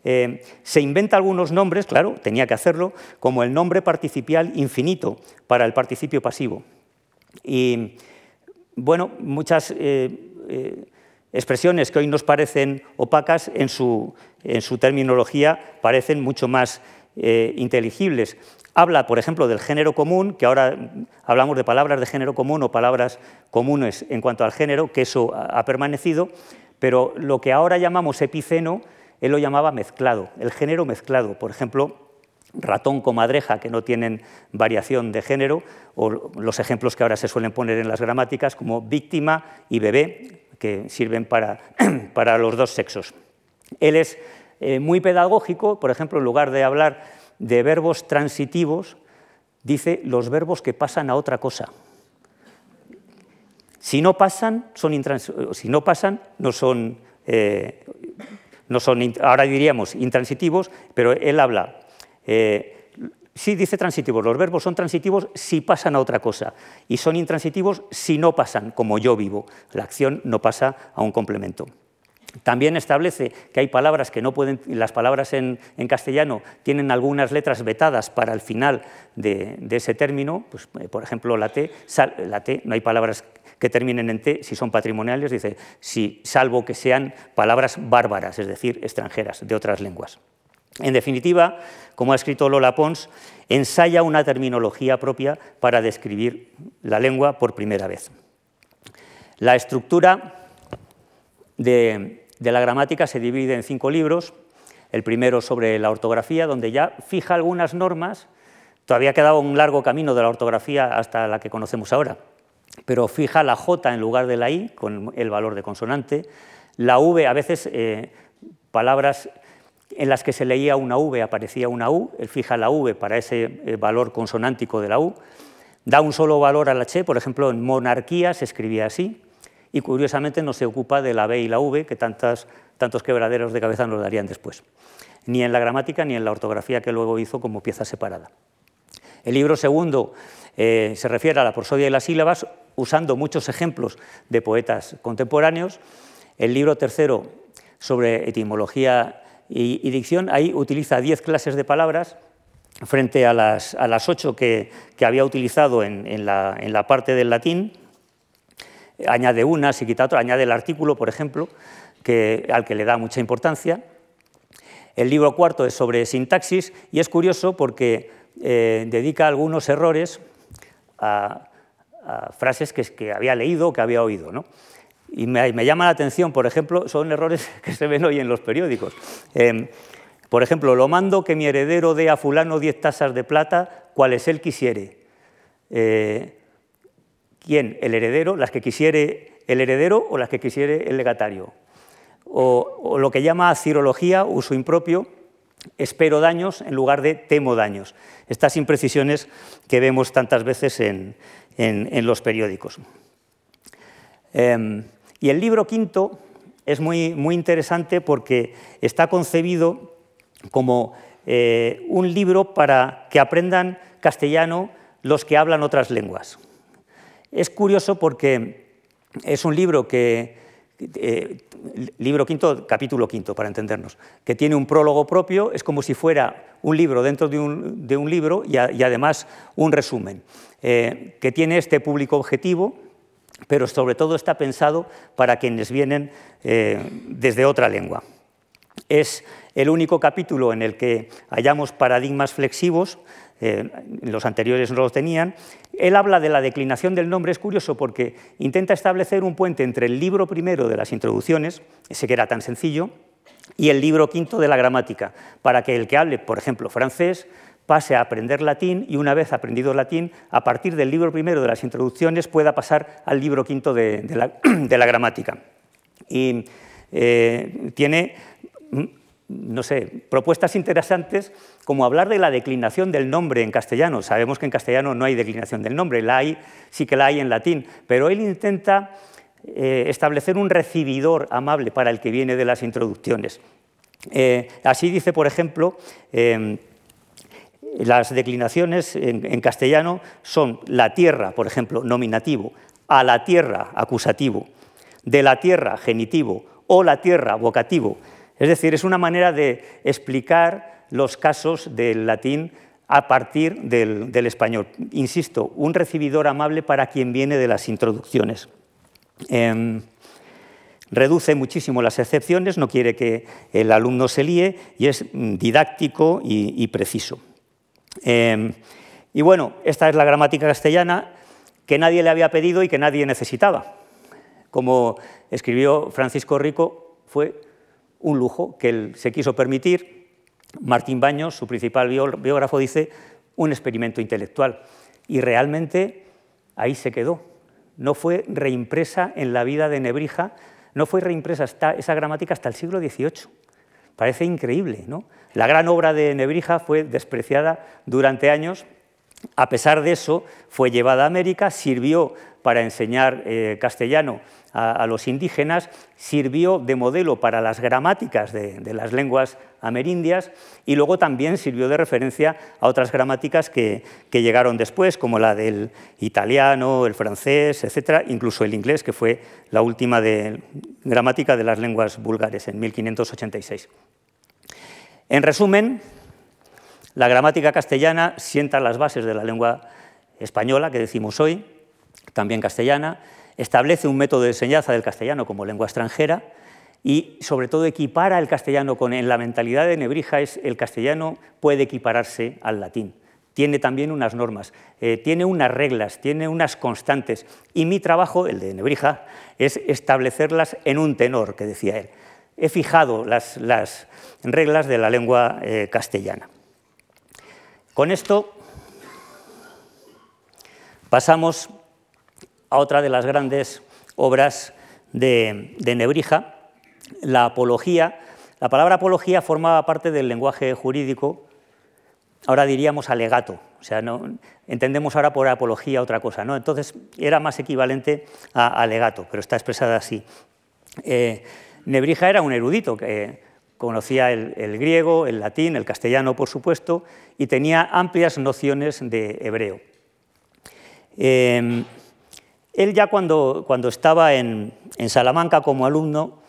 [SPEAKER 2] Eh, se inventa algunos nombres, claro, tenía que hacerlo, como el nombre participial infinito para el participio pasivo. Y, bueno, muchas expresiones que hoy nos parecen opacas, en su, en su terminología parecen mucho más eh, inteligibles. Habla, por ejemplo, del género común, que ahora hablamos de palabras de género común o palabras comunes en cuanto al género, que eso ha permanecido, pero lo que ahora llamamos epiceno, él lo llamaba mezclado, el género mezclado. Por ejemplo, ratón, comadreja, que no tienen variación de género, o los ejemplos que ahora se suelen poner en las gramáticas, como víctima y bebé, que sirven para, (clears throat) para los dos sexos. Él es eh, muy pedagógico, por ejemplo, en lugar de hablar de verbos transitivos, dice los verbos que pasan a otra cosa. Si no pasan, son si no pasan, no son, eh, no son, ahora diríamos intransitivos, pero él habla, eh, sí dice transitivos, los verbos son transitivos si pasan a otra cosa y son intransitivos si no pasan, como yo vivo, la acción no pasa a un complemento. También establece que hay palabras que no pueden, las palabras en, castellano tienen algunas letras vetadas para el final de, ese término, pues, eh, por ejemplo la T, la T, no hay palabras que terminen en T si son patrimoniales, dice, si, salvo que sean palabras bárbaras, es decir, extranjeras, de otras lenguas. En definitiva, como ha escrito Lola Pons, ensaya una terminología propia para describir la lengua por primera vez. La estructura de, de la gramática se divide en cinco libros. El primero sobre la ortografía, donde ya fija algunas normas. Todavía quedaba un largo camino de la ortografía hasta la que conocemos ahora, pero fija la J en lugar de la I con el valor de consonante. La V, a veces eh, palabras en las que se leía una V aparecía una U, él fija la V para ese eh, valor consonántico de la U. Da un solo valor a la H, por ejemplo, en monarquía se escribía así y curiosamente no se ocupa de la B y la V, que tantos quebraderos de cabeza nos darían después, ni en la gramática ni en la ortografía que luego hizo como pieza separada. El libro segundo eh, se refiere a la prosodia y las sílabas, usando muchos ejemplos de poetas contemporáneos. El libro tercero, sobre etimología y, dicción, ahí utiliza diez clases de palabras frente a las, ocho que, había utilizado en la parte del latín, añade una, se quita otra, añade el artículo, por ejemplo, que, al que le da mucha importancia. El libro cuarto es sobre sintaxis y es curioso porque eh, dedica algunos errores a, frases que, había leído o que había oído. Y me, llama la atención, por ejemplo, son errores (laughs) que se ven hoy en los periódicos. Em, Por ejemplo, lo mando que mi heredero dé a fulano diez tasas de plata, cuales él quisiere. Eh, ¿Quién? El heredero, las que quisiere el heredero o las que quisiere el legatario. O, lo que llama cirología, uso impropio, espero daños en lugar de temo daños. Estas imprecisiones que vemos tantas veces en, los periódicos. Em, y el libro quinto es muy, muy interesante porque está concebido como eh, un libro para que aprendan castellano los que hablan otras lenguas. Es curioso porque es un libro que, eh, libro quinto, capítulo quinto, para entendernos, que tiene un prólogo propio, es como si fuera un libro dentro de un, libro y, además un resumen, eh, que tiene este público objetivo, pero sobre todo está pensado para quienes vienen eh, desde otra lengua. Es el único capítulo en el que hallamos paradigmas flexivos, eh, los anteriores no los tenían. Él habla de la declinación del nombre, es curioso porque intenta establecer un puente entre el libro primero de las introducciones, ese que era tan sencillo, y el libro quinto de la gramática, para que el que hable, por ejemplo, francés, pase a aprender latín y una vez aprendido latín, a partir del libro primero de las introducciones pueda pasar al libro quinto de, (clears throat) la, gramática. Y eh, tiene no sé, propuestas interesantes como hablar de la declinación del nombre en castellano. Sabemos que en castellano no hay declinación del nombre, la hay, sí que la hay en latín, pero él intenta eh, establecer un recibidor amable para el que viene de las introducciones. Eh, así dice, por ejemplo, em, las declinaciones en, castellano son la tierra, por ejemplo, nominativo, a la tierra, acusativo, de la tierra, genitivo, o la tierra, vocativo. Es decir, es una manera de explicar los casos del latín a partir del, español. Insisto, un recibidor amable para quien viene de las introducciones. Em, reduce muchísimo las excepciones, no quiere que el alumno se líe y es didáctico y, preciso. Em, y bueno, esta es la gramática castellana que nadie le había pedido y que nadie necesitaba. Como escribió Francisco Rico, fue un lujo que él se quiso permitir. Martín Baños, su principal biógrafo, dice un experimento intelectual. Y realmente ahí se quedó. No fue reimpresa en la vida de Nebrija, no fue reimpresa esa gramática hasta el siglo XVIII. Parece increíble, ¿no? La gran obra de Nebrija fue despreciada durante años. A pesar de eso, fue llevada a América, sirvió para enseñar eh, castellano a, los indígenas, sirvió de modelo para las gramáticas de, las lenguas amerindias y luego también sirvió de referencia a otras gramáticas que, llegaron después, como la del italiano, el francés, etcétera, incluso el inglés, que fue la última gramática de las lenguas vulgares en 1586. En resumen, la gramática castellana sienta las bases de la lengua española que decimos hoy, también castellana, establece un método de enseñanza del castellano como lengua extranjera y sobre todo equipara el castellano con en la mentalidad de Nebrija es el castellano puede equipararse al latín. Tiene también unas normas, eh, tiene unas reglas, tiene unas constantes. Y mi trabajo, el de Nebrija, es establecerlas en un tenor, que decía él. He fijado las, reglas de la lengua eh, castellana. Con esto pasamos a otra de las grandes obras de, Nebrija, la apología. La palabra apología formaba parte del lenguaje jurídico, ahora diríamos alegato, o sea, no, entendemos ahora por apología otra cosa, ¿no? entonces era más equivalente a alegato, pero está expresada así. Eh, Nebrija era un erudito que conocía el, griego, el latín, el castellano, por supuesto, y tenía amplias nociones de hebreo. Eh, él ya cuando, cuando estaba en, Salamanca como alumno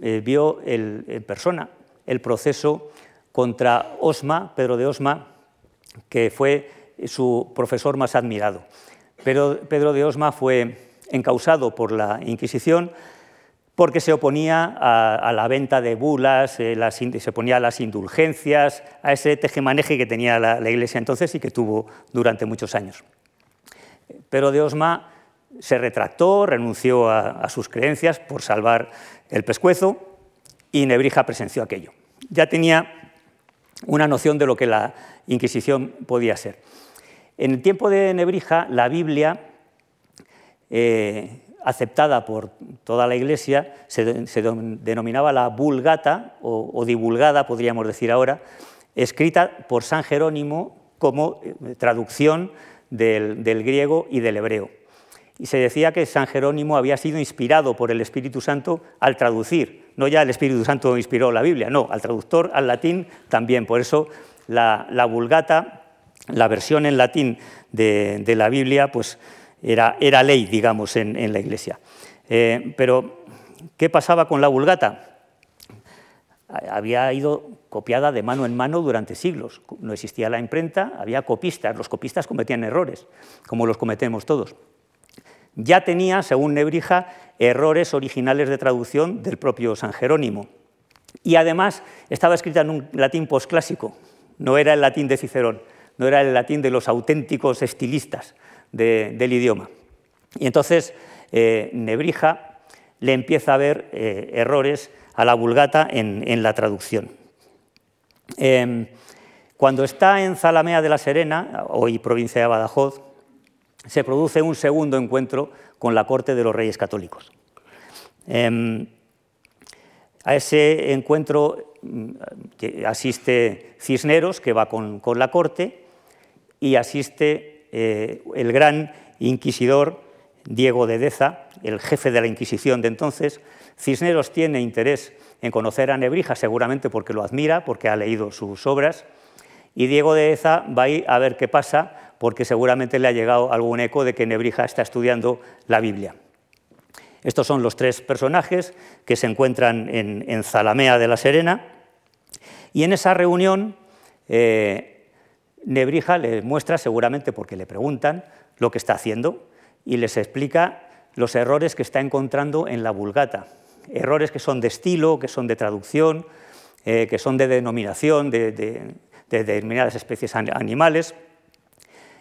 [SPEAKER 2] eh, vio en persona el proceso contra Osma, Pedro de Osma, que fue su profesor más admirado. Pero Pedro de Osma fue encausado por la Inquisición porque se oponía a, la venta de bulas, eh, se oponía a las indulgencias, a ese tejemaneje que tenía la, la, Iglesia entonces y que tuvo durante muchos años. Pedro de Osma se retractó, renunció a, sus creencias por salvar el pescuezo y Nebrija presenció aquello. Ya tenía una noción de lo que la Inquisición podía ser. En el tiempo de Nebrija, la Biblia, eh, aceptada por toda la Iglesia, se, denominaba la Vulgata, o, divulgada, podríamos decir ahora, escrita por San Jerónimo como eh, traducción del, del griego y del hebreo. Y se decía que San Jerónimo había sido inspirado por el Espíritu Santo al traducir. No ya el Espíritu Santo inspiró la Biblia, no, al traductor al latín también. Por eso la, Vulgata, la versión en latín de, la Biblia, pues era, ley, digamos, en, la Iglesia. Eh, pero, ¿qué pasaba con la Vulgata? había ido copiada de mano en mano durante siglos. No existía la imprenta, había copistas. Los copistas cometían errores, como los cometemos todos ya tenía, según Nebrija, errores originales de traducción del propio San Jerónimo. Y además estaba escrita en un latín posclásico, no era el latín de Cicerón, no era el latín de los auténticos estilistas del idioma. Y entonces eh, Nebrija le empieza a ver eh, errores a la vulgata en, la traducción. Em, cuando está en Zalamea de la Serena, hoy provincia de Badajoz, se produce un segundo encuentro con la corte de los reyes católicos. Em, a ese encuentro mm, asiste Cisneros, que va con, la corte, y asiste eh, el gran inquisidor Diego de Deza, el jefe de la Inquisición de entonces. Cisneros tiene interés en conocer a Nebrija, seguramente porque lo admira, porque ha leído sus obras, y Diego de Deza va a ir a ver qué pasa porque seguramente le ha llegado algún eco de que Nebrija está estudiando la Biblia. Estos son los tres personajes que se encuentran en, Zalamea de la Serena y en esa reunión eh, Nebrija les muestra, seguramente porque le preguntan, lo que está haciendo y les explica los errores que está encontrando en la Vulgata. Errores que son de estilo, que son de traducción, eh, que son de denominación de determinadas especies animales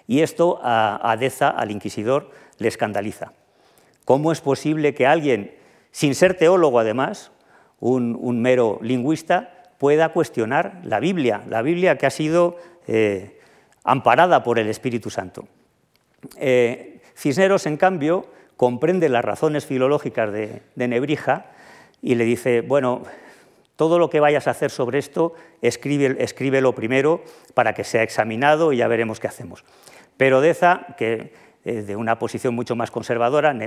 [SPEAKER 2] y esto a, Deza, al inquisidor, le escandaliza. ¿Cómo es posible que alguien, sin ser teólogo además, un, mero lingüista, pueda cuestionar la Biblia, la Biblia que ha sido eh, amparada por el Espíritu Santo? Eh, Cisneros, en cambio, comprende las razones filológicas de, Nebrija y le dice, bueno, todo lo que vayas a hacer sobre esto, escríbelo primero para que sea examinado y ya veremos qué hacemos. Pero Deza, que eh, de una posición mucho más conservadora,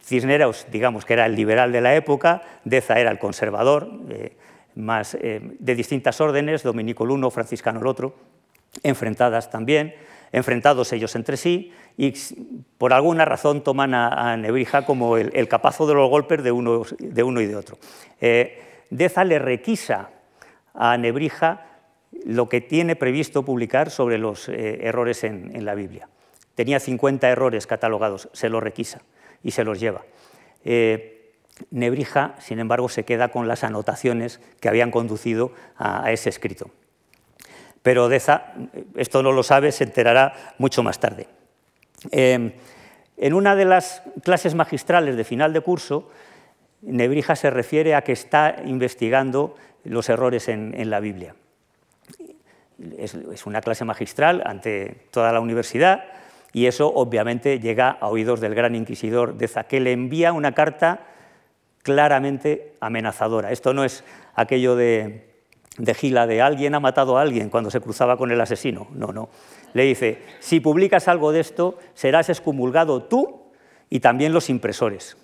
[SPEAKER 2] Cisneros, digamos que era el liberal de la época, Deza era el conservador, eh, más eh, de distintas órdenes, Dominico el uno, Franciscano el otro, enfrentadas también, enfrentados ellos entre sí, y por alguna razón toman a, Nebrija como el, capazo de los golpes de uno, de uno y de otro. Deza le requisa a Nebrija lo que tiene previsto publicar sobre los eh, errores en, la Biblia. Tenía 50 errores catalogados, se los requisa y se los lleva. Eh, Nebrija, sin embargo, se queda con las anotaciones que habían conducido a, ese escrito. Pero Deza, esto no lo sabe, se enterará mucho más tarde. Eh, en una de las clases magistrales de final de curso, Nebrija se refiere a que está investigando los errores en la Biblia es, una clase magistral ante toda la universidad y eso obviamente llega a oídos del gran inquisidor de que le envía una carta claramente amenazadora. Esto no es aquello de, de Gila de alguien ha matado a alguien cuando se cruzaba con el asesino. No, no. Le dice, si publicas algo de esto, serás excomulgado tú y también los impresores.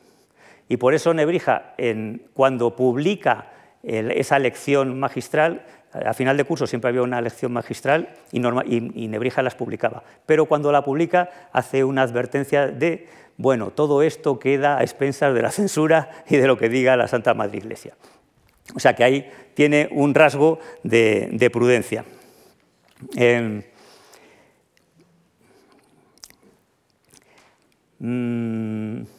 [SPEAKER 2] Y por eso Nebrija, en, cuando publica esa lección magistral, a final de curso siempre había una lección magistral y, Nebrija las publicaba. Pero cuando la publica hace una advertencia de, bueno, todo esto queda a expensas de la censura y de lo que diga la Santa Madre Iglesia. O sea que ahí tiene un rasgo de, prudencia. Em, mm,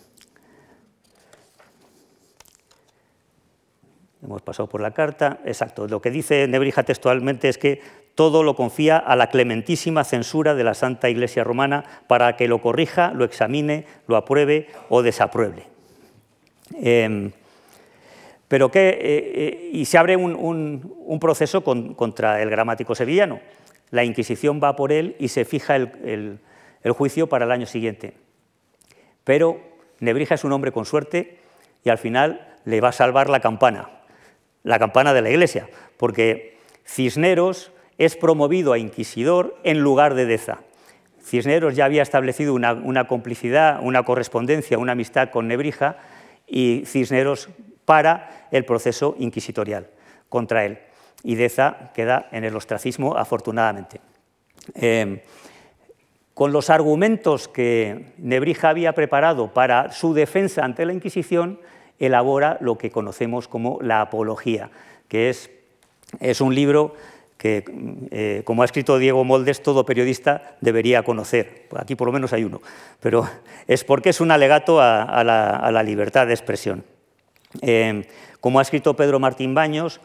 [SPEAKER 2] Hemos pasado por la carta. Exacto. Lo que dice Nebrija textualmente es que todo lo confía a la clementísima censura de la Santa Iglesia Romana para que lo corrija, lo examine, lo apruebe o desapruebe. Em, Pero que, eh, eh, y se abre un, proceso contra el gramático sevillano. La Inquisición va por él y se fija el, juicio para el año siguiente. Pero Nebrija es un hombre con suerte y al final le va a salvar la campana, la campana de la iglesia, porque Cisneros es promovido a inquisidor en lugar de Deza. Cisneros ya había establecido una, complicidad, una correspondencia, una amistad con Nebrija y Cisneros para el proceso inquisitorial contra él. Y Deza queda en el ostracismo, afortunadamente. Em, con los argumentos que Nebrija había preparado para su defensa ante la Inquisición, elabora lo que conocemos como la Apología, que es, es un libro que, eh, como ha escrito Diego Moldes, todo periodista debería conocer. Aquí por lo menos hay uno, pero (laughs) es porque es un alegato a la libertad de expresión. Eh, como ha escrito Pedro Martín Baños,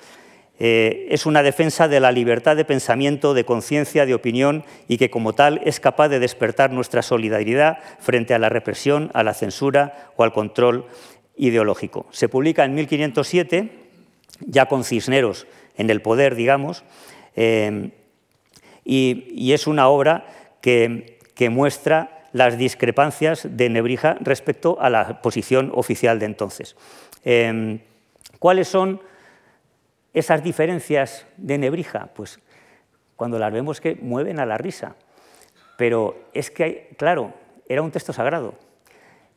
[SPEAKER 2] eh, es una defensa de la libertad de pensamiento, de conciencia, de opinión y que como tal es capaz de despertar nuestra solidaridad frente a la represión, a la censura o al control ideológico. Se publica en 1507, ya con Cisneros en el poder, digamos, eh, y, es una obra que, muestra las discrepancias de Nebrija respecto a la posición oficial de entonces. Em, ¿Cuáles son esas diferencias de Nebrija? Pues cuando las vemos que mueven a la risa. Pero es que, claro, era un texto sagrado.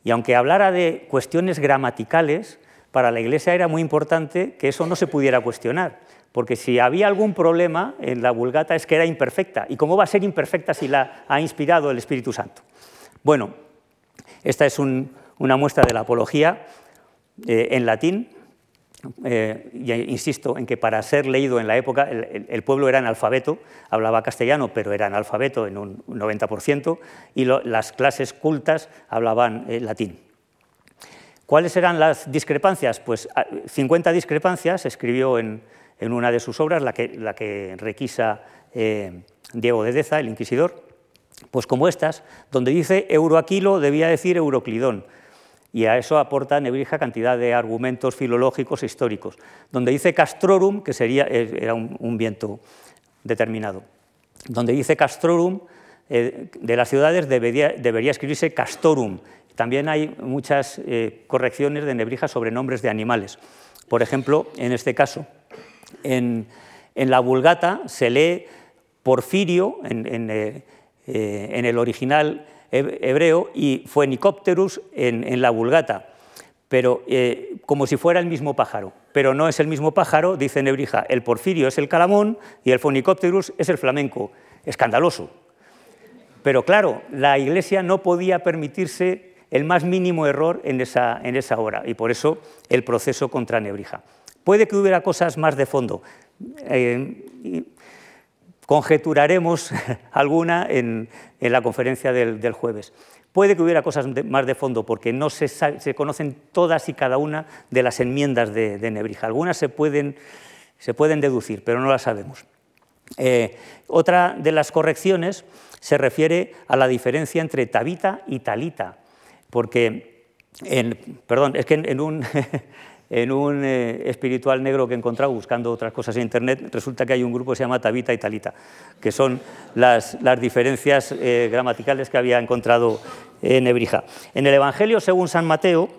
[SPEAKER 2] Y aunque hablara de cuestiones gramaticales, para la Iglesia era muy importante que eso no se pudiera cuestionar, porque si había algún problema en la Vulgata es que era imperfecta. ¿Y cómo va a ser imperfecta si la ha inspirado el Espíritu Santo? Bueno, esta es una muestra de la apología eh, en latín, eh, insisto en que para ser leído en la época el, pueblo era analfabeto, hablaba castellano, pero era analfabeto en un 90%, y las clases cultas hablaban eh, latín. ¿Cuáles eran las discrepancias? Pues 50 discrepancias escribió en, una de sus obras, la que, requisa Diego de Deza, el inquisidor, pues como estas, donde dice Euroaquilo debía decir Euroclidón, y a eso aporta Nebrija cantidad de argumentos filológicos e históricos, donde dice castrorum, que sería, eh, era un, viento determinado, donde dice castrorum, eh, de las ciudades debería, debería, escribirse castorum. También hay muchas eh, correcciones de Nebrija sobre nombres de animales. Por ejemplo, en este caso, en, la Vulgata se lee Porfirio, en, en el original hebreo y Fuenicopterus en, en la Vulgata, pero eh, como si fuera el mismo pájaro. Pero no es el mismo pájaro, dice Nebrija, el porfirio es el calamón y el Fuenicopterus es el flamenco. Escandaloso. Pero claro, la Iglesia no podía permitirse el más mínimo error en esa, en esa hora y por eso el proceso contra Nebrija. Puede que hubiera cosas más de fondo. Eh, conjeturaremos (laughs) alguna en, la conferencia del, jueves. Puede que hubiera cosas más de fondo, porque no se, conocen todas y cada una de las enmiendas de, Nebrija. Algunas se pueden, deducir, pero no las sabemos. Eh, otra de las correcciones se refiere a la diferencia entre tabita y talita, porque, perdón, es que en un, (laughs) en un eh, espiritual negro que he encontrado buscando otras cosas en Internet, resulta que hay un grupo que se llama Tabita y Talita, que son las, diferencias eh, gramaticales que había encontrado en Ebrija. En el Evangelio, según San Mateo,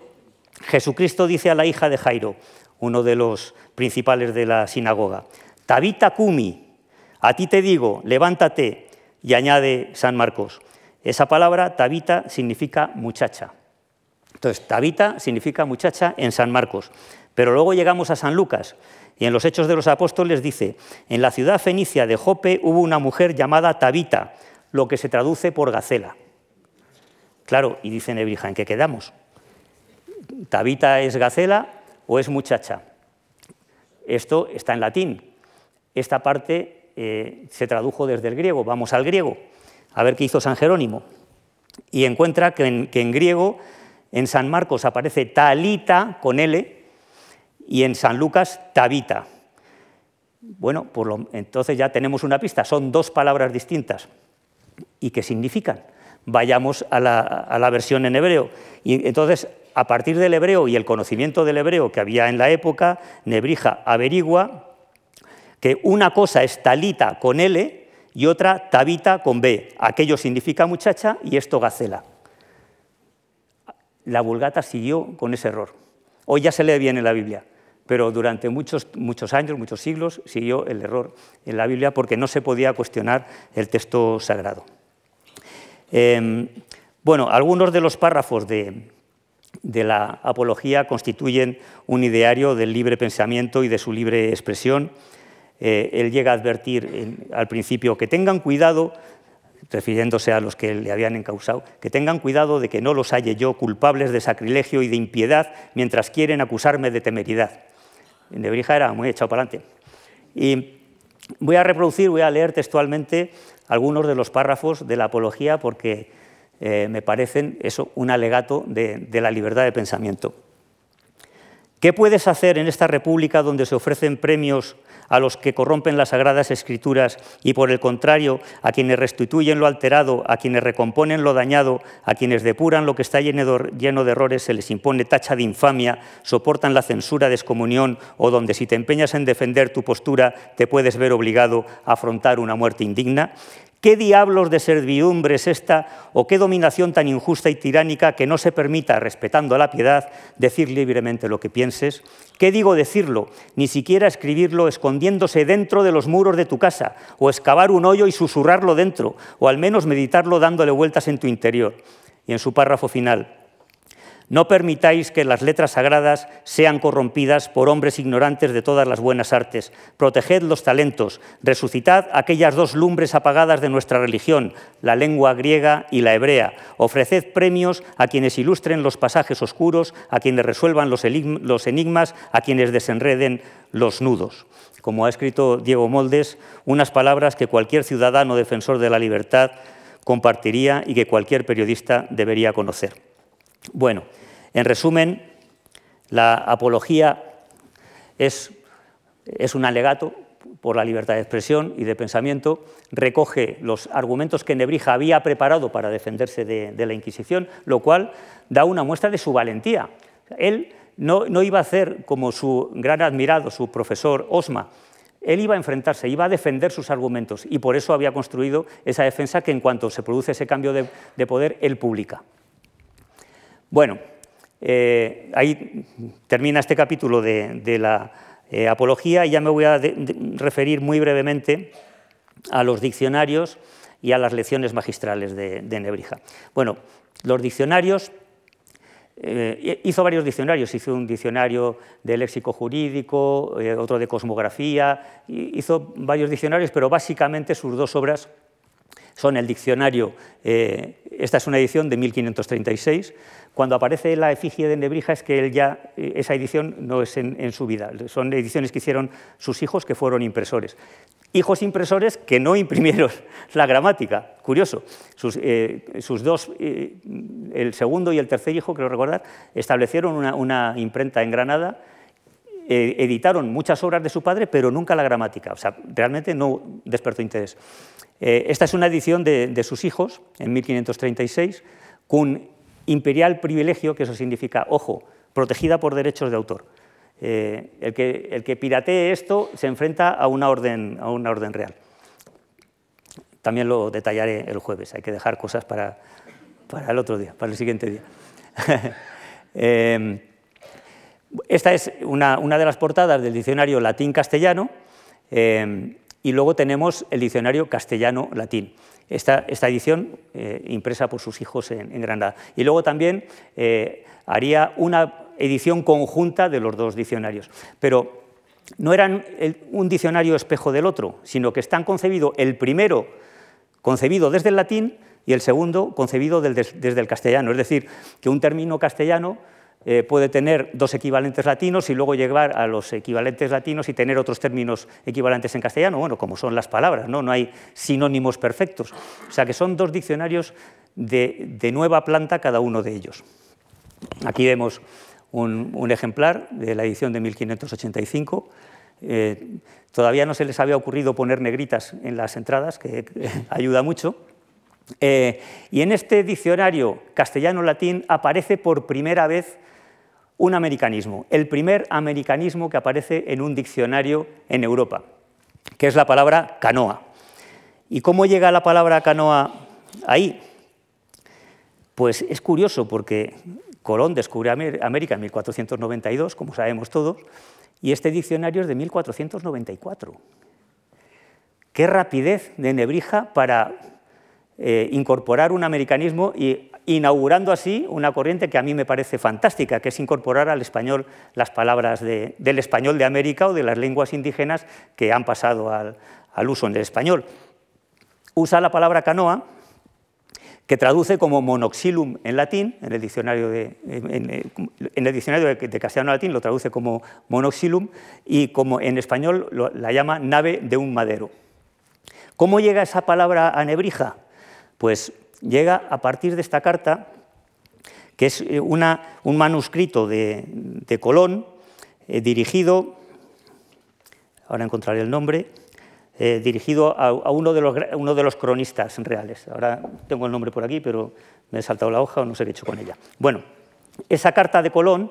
[SPEAKER 2] Jesucristo dice a la hija de Jairo, uno de los principales de la sinagoga, Tabita Kumi, a ti te digo, levántate, y añade San Marcos. Esa palabra, Tabita, significa muchacha. Entonces, Tabita significa muchacha en San Marcos, pero luego llegamos a San Lucas y en los Hechos de los Apóstoles dice, en la ciudad fenicia de Jope hubo una mujer llamada Tabita, lo que se traduce por Gacela. Claro, y dice Nebrija, ¿en qué quedamos? ¿Tabita es Gacela o es muchacha? Esto está en latín. Esta parte eh, se tradujo desde el griego. Vamos al griego, a ver qué hizo San Jerónimo. Y encuentra que en griego en San Marcos aparece talita con L y en San Lucas tabita. Bueno, entonces ya tenemos una pista, son dos palabras distintas. ¿Y qué significan? Vayamos a la, versión en hebreo. Y entonces a partir del hebreo y el conocimiento del hebreo que había en la época, Nebrija averigua que una cosa es talita con L y otra tabita con B. Aquello significa muchacha y esto gacela. La vulgata siguió con ese error. Hoy ya se lee bien en la Biblia, pero durante muchos, muchos años, muchos siglos, siguió el error en la Biblia porque no se podía cuestionar el texto sagrado. Em, bueno, algunos de los párrafos de, la apología constituyen un ideario del libre pensamiento y de su libre expresión. Eh, él llega a advertir al principio que tengan cuidado, refiriéndose a los que le habían encausado, que tengan cuidado de que no los halle yo culpables de sacrilegio y de impiedad mientras quieren acusarme de temeridad. Nebrija era muy echado para adelante. Y voy a reproducir, voy a leer textualmente algunos de los párrafos de la apología porque eh, me parecen eso un alegato de, la libertad de pensamiento. ¿Qué puedes hacer en esta república donde se ofrecen premios a los que corrompen las sagradas escrituras y, por el contrario, a quienes restituyen lo alterado, a quienes recomponen lo dañado, a quienes depuran lo que está lleno de errores, se les impone tacha de infamia, soportan la censura de excomunión o donde si te empeñas en defender tu postura te puedes ver obligado a afrontar una muerte indigna? ¿Qué diablos de servidumbre es esta o qué dominación tan injusta y tiránica que no se permita, respetando la piedad, decir libremente lo que pienses? ¿Qué digo decirlo? Ni siquiera escribirlo escondiéndose dentro de los muros de tu casa, o excavar un hoyo y susurrarlo dentro, o al menos meditarlo dándole vueltas en tu interior. Y en su párrafo final, no permitáis que las letras sagradas sean corrompidas por hombres ignorantes de todas las buenas artes. Proteged los talentos, resucitad aquellas dos lumbres apagadas de nuestra religión, la lengua griega y la hebrea. Ofreced premios a quienes ilustren los pasajes oscuros, a quienes resuelvan los enigmas, a quienes desenreden los nudos. Como ha escrito Diego Moldes, unas palabras que cualquier ciudadano defensor de la libertad compartiría y que cualquier periodista debería conocer. Bueno, en resumen, la apología es, un alegato por la libertad de expresión y de pensamiento, recoge los argumentos que Nebrija había preparado para defenderse de, la Inquisición, lo cual da una muestra de su valentía. Él no, no, iba a hacer como su gran admirado, su profesor Osma, él iba a enfrentarse, iba a defender sus argumentos y por eso había construido esa defensa que en cuanto se produce ese cambio de poder, él publica. Bueno, eh, ahí termina este capítulo de, la eh, apología y ya me voy a referir muy brevemente a los diccionarios y a las lecciones magistrales de, Nebrija. Bueno, los diccionarios, eh, hizo varios diccionarios, hizo un diccionario de léxico jurídico, otro de cosmografía, hizo varios diccionarios, pero básicamente sus dos obras son el diccionario, esta es una edición de 1536, cuando aparece la efigie de Nebrija es que él ya, eh, esa edición no es en, su vida, son ediciones que hicieron sus hijos que fueron impresores. Hijos impresores que no imprimieron (laughs) la gramática, curioso. Sus, eh, dos, eh, el segundo y el tercer hijo, creo recordar, establecieron una, imprenta en Granada editaron muchas obras de su padre, pero nunca la gramática. O sea, realmente no despertó interés. Esta es una edición de, sus hijos, en 1536, con imperial privilegio, que eso significa, ojo, protegida por derechos de autor. Eh, el, que, el, que, piratee esto se enfrenta a una, orden, a una orden real. También lo detallaré el jueves, hay que dejar cosas para, para el otro día, para el siguiente día. (laughs) Eh, esta es una, una, de las portadas del diccionario latín-castellano eh, y luego tenemos el diccionario castellano-latín esta, edición eh, impresa por sus hijos en, Granada. Y luego también eh, haría una edición conjunta de los dos diccionarios. Pero no eran un diccionario espejo del otro, sino que están concebidos, el primero concebido desde el latín y el segundo concebido desde el castellano. Es decir, que un término castellano eh, puede tener dos equivalentes latinos y luego llegar a los equivalentes latinos y tener otros términos equivalentes en castellano, bueno, como son las palabras, no, no hay sinónimos perfectos. O sea que son dos diccionarios de, nueva planta cada uno de ellos. Aquí vemos un, ejemplar de la edición de 1585. Eh, todavía no se les había ocurrido poner negritas en las entradas, que (laughs) ayuda mucho. Eh, y en este diccionario castellano-latín aparece por primera vez un americanismo, el primer americanismo que aparece en un diccionario en Europa, que es la palabra canoa. ¿Y cómo llega la palabra canoa ahí? Pues es curioso porque Colón descubre América en 1492, como sabemos todos, y este diccionario es de 1494. Qué rapidez de Nebrija para eh, incorporar un americanismo y inaugurando así una corriente que a mí me parece fantástica, que es incorporar al español las palabras del español de América o de las lenguas indígenas que han pasado al, uso en el español. Usa la palabra canoa, que traduce como monoxilum en latín, en el diccionario de, de, castellano-latín lo traduce como monoxilum, y como en español la llama nave de un madero. ¿Cómo llega esa palabra a Nebrija? Pues llega a partir de esta carta, que es eh, un manuscrito de, Colón, eh, dirigido, ahora encontraré el nombre, eh, dirigido a, uno, de los, uno, de los, cronistas reales. Ahora tengo el nombre por aquí, pero me he saltado la hoja o no sé qué he hecho con ella. Bueno, esa carta de Colón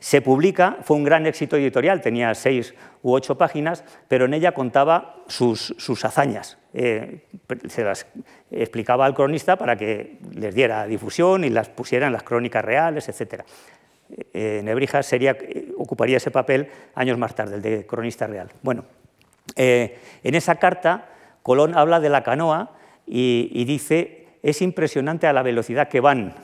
[SPEAKER 2] se publica, fue un gran éxito editorial, tenía seis u ocho páginas, pero en ella contaba sus, hazañas. Eh, se las explicaba al cronista para que les diera difusión y las pusiera en las crónicas reales, etc. Eh, Nebrija sería, ocuparía ese papel años más tarde, el de cronista real. Bueno, eh, en esa carta Colón habla de la canoa y dice, es impresionante a la velocidad que van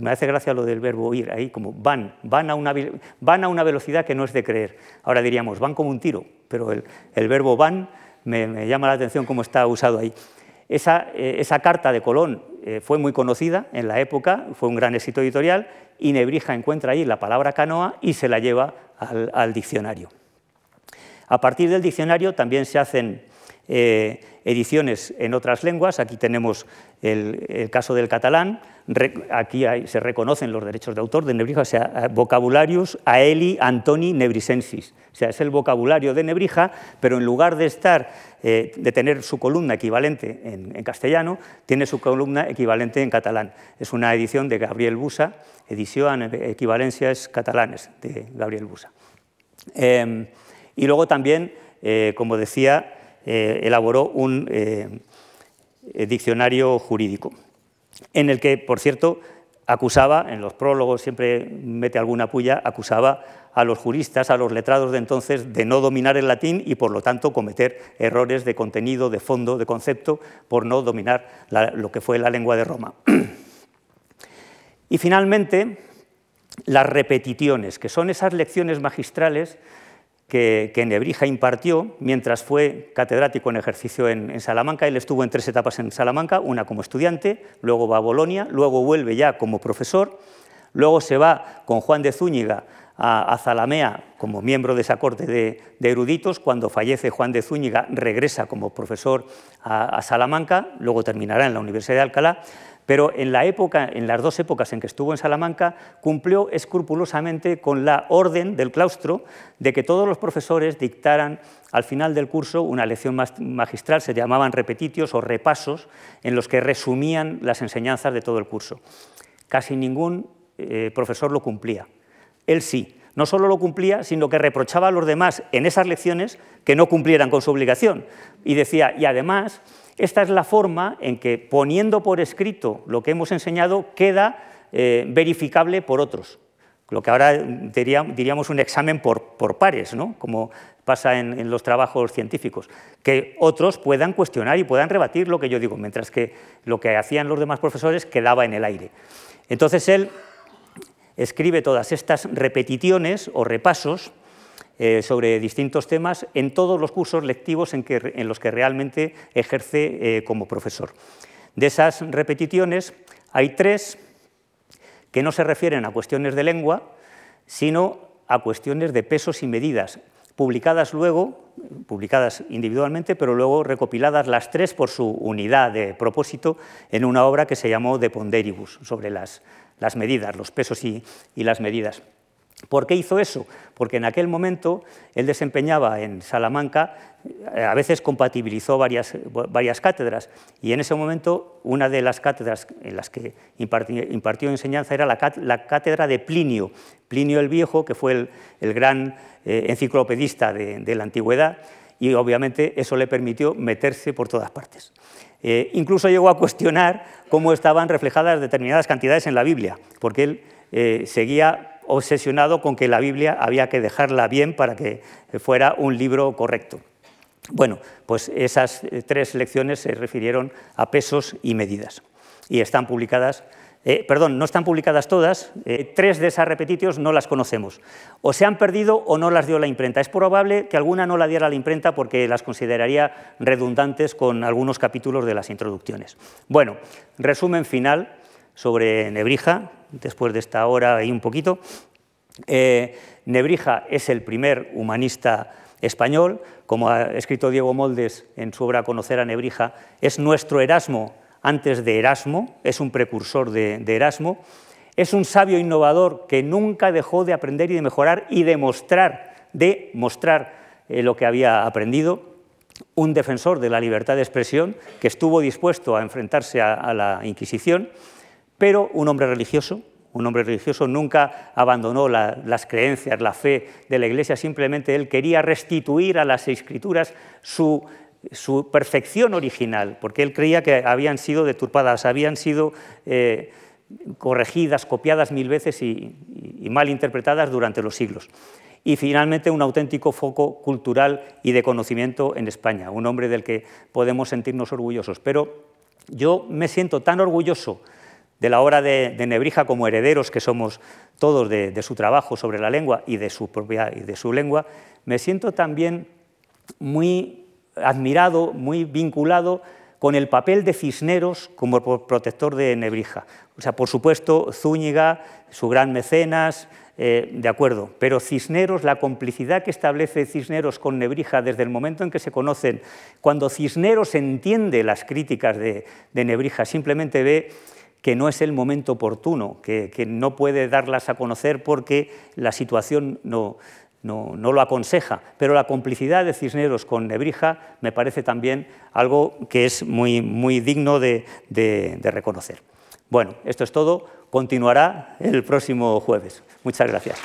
[SPEAKER 2] me hace gracia lo del verbo ir, ahí como van, van a, una, van a una velocidad que no es de creer. Ahora diríamos, van como un tiro, pero el, verbo van me, llama la atención cómo está usado ahí. Esa, eh, carta de Colón eh, fue muy conocida en la época, fue un gran éxito editorial, y Nebrija encuentra ahí la palabra canoa y se la lleva al, diccionario. A partir del diccionario también se hacen eh, ediciones en otras lenguas, aquí tenemos el caso del catalán, aquí se reconocen los derechos de autor de Nebrija, o sea, vocabularius aeli antoni nebrisensis. O sea, es el vocabulario de Nebrija, pero en lugar de estar, eh, de tener su columna equivalente en, castellano, tiene su columna equivalente en catalán. Es una edición de Gabriel Busa, edición equivalencias catalanes de Gabriel Busa. Em, y luego también, eh, como decía, eh, elaboró un diccionario jurídico en el que, por cierto, acusaba, en los prólogos siempre mete alguna puya, acusaba a los juristas, a los letrados de entonces, de no dominar el latín y, por lo tanto, cometer errores de contenido, de fondo, de concepto, por no dominar lo que fue la lengua de Roma. (clears throat) Y, finalmente, las repeticiones, que son esas lecciones magistrales que, Nebrija impartió mientras fue catedrático en ejercicio en, Salamanca. Él estuvo en tres etapas en Salamanca, una como estudiante, luego va a Bolonia, luego vuelve ya como profesor, luego se va con Juan de Zúñiga a, Zalamea como miembro de esa corte de, eruditos. Cuando fallece Juan de Zúñiga regresa como profesor a Salamanca, luego terminará en la Universidad de Alcalá pero en, las dos épocas en que estuvo en Salamanca cumplió escrupulosamente con la orden del claustro de que todos los profesores dictaran al final del curso una lección magistral, se llamaban repetitios o repasos, en los que resumían las enseñanzas de todo el curso. Casi ningún eh, profesor lo cumplía. Él sí, no solo lo cumplía, sino que reprochaba a los demás en esas lecciones que no cumplieran con su obligación. Y decía, y además esta es la forma en que, poniendo por escrito lo que hemos enseñado, queda eh, verificable por otros. Lo que ahora diríamos un examen por, pares, ¿no? como pasa en, los trabajos científicos, que otros puedan cuestionar y puedan rebatir lo que yo digo, mientras que lo que hacían los demás profesores quedaba en el aire. Entonces él escribe todas estas repeticiones o repasos eh, sobre distintos temas en todos los cursos lectivos en, los que realmente ejerce eh, como profesor. De esas repeticiones hay tres que no se refieren a cuestiones de lengua, sino a cuestiones de pesos y medidas, publicadas luego, publicadas individualmente, pero luego recopiladas las tres por su unidad de propósito en una obra que se llamó De Ponderibus, sobre las, medidas, los pesos y las medidas. ¿Por qué hizo eso? Porque en aquel momento él desempeñaba en Salamanca, eh, a veces compatibilizó varias, varias cátedras, y en ese momento una de las cátedras en las que impartió, enseñanza era la, cátedra de Plinio, Plinio el Viejo, que fue el, gran eh, enciclopedista de, la antigüedad, y obviamente eso le permitió meterse por todas partes. Eh, incluso llegó a cuestionar cómo estaban reflejadas determinadas cantidades en la Biblia, porque él seguía obsesionado con que la Biblia había que dejarla bien para que fuera un libro correcto. Bueno, pues esas eh, tres lecciones se refirieron a pesos y medidas y están publicadas eh, perdón, no están publicadas todas, eh, tres de esas repeticiones no las conocemos. O se han perdido o no las dio la imprenta. Es probable que alguna no la diera la imprenta porque las consideraría redundantes con algunos capítulos de las introducciones. Bueno, resumen final sobre Nebrija, después de esta hora y un poquito. Eh, Nebrija es el primer humanista español, como ha escrito Diego Moldes en su obra Conocer a Nebrija, es nuestro Erasmo antes de Erasmo, es un precursor de, Erasmo, es un sabio innovador que nunca dejó de aprender y de mejorar y de mostrar, de mostrar eh, lo que había aprendido, un defensor de la libertad de expresión que estuvo dispuesto a enfrentarse a la Inquisición, pero un hombre religioso, un hombre religioso nunca abandonó las creencias, la fe de la Iglesia, simplemente él quería restituir a las escrituras su, perfección original, porque él creía que habían sido deturpadas, habían sido eh, corregidas, copiadas mil veces y, y mal interpretadas durante los siglos y finalmente un auténtico foco cultural y de conocimiento en España, un hombre del que podemos sentirnos orgullosos. Pero yo me siento tan orgulloso de la obra de, Nebrija como herederos que somos todos de, su trabajo sobre la lengua y de su propia y de su lengua, me siento también muy admirado, muy vinculado con el papel de Cisneros como protector de Nebrija. O sea, por supuesto, Zúñiga, su gran mecenas, eh, de acuerdo, pero Cisneros, la complicidad que establece Cisneros con Nebrija desde el momento en que se conocen, cuando Cisneros entiende las críticas de Nebrija, simplemente ve que no es el momento oportuno, que, no puede darlas a conocer porque la situación no, no, lo aconseja. Pero la complicidad de Cisneros con Nebrija me parece también algo que es muy, muy digno de, reconocer. Bueno, esto es todo. Continuará el próximo jueves. Muchas gracias.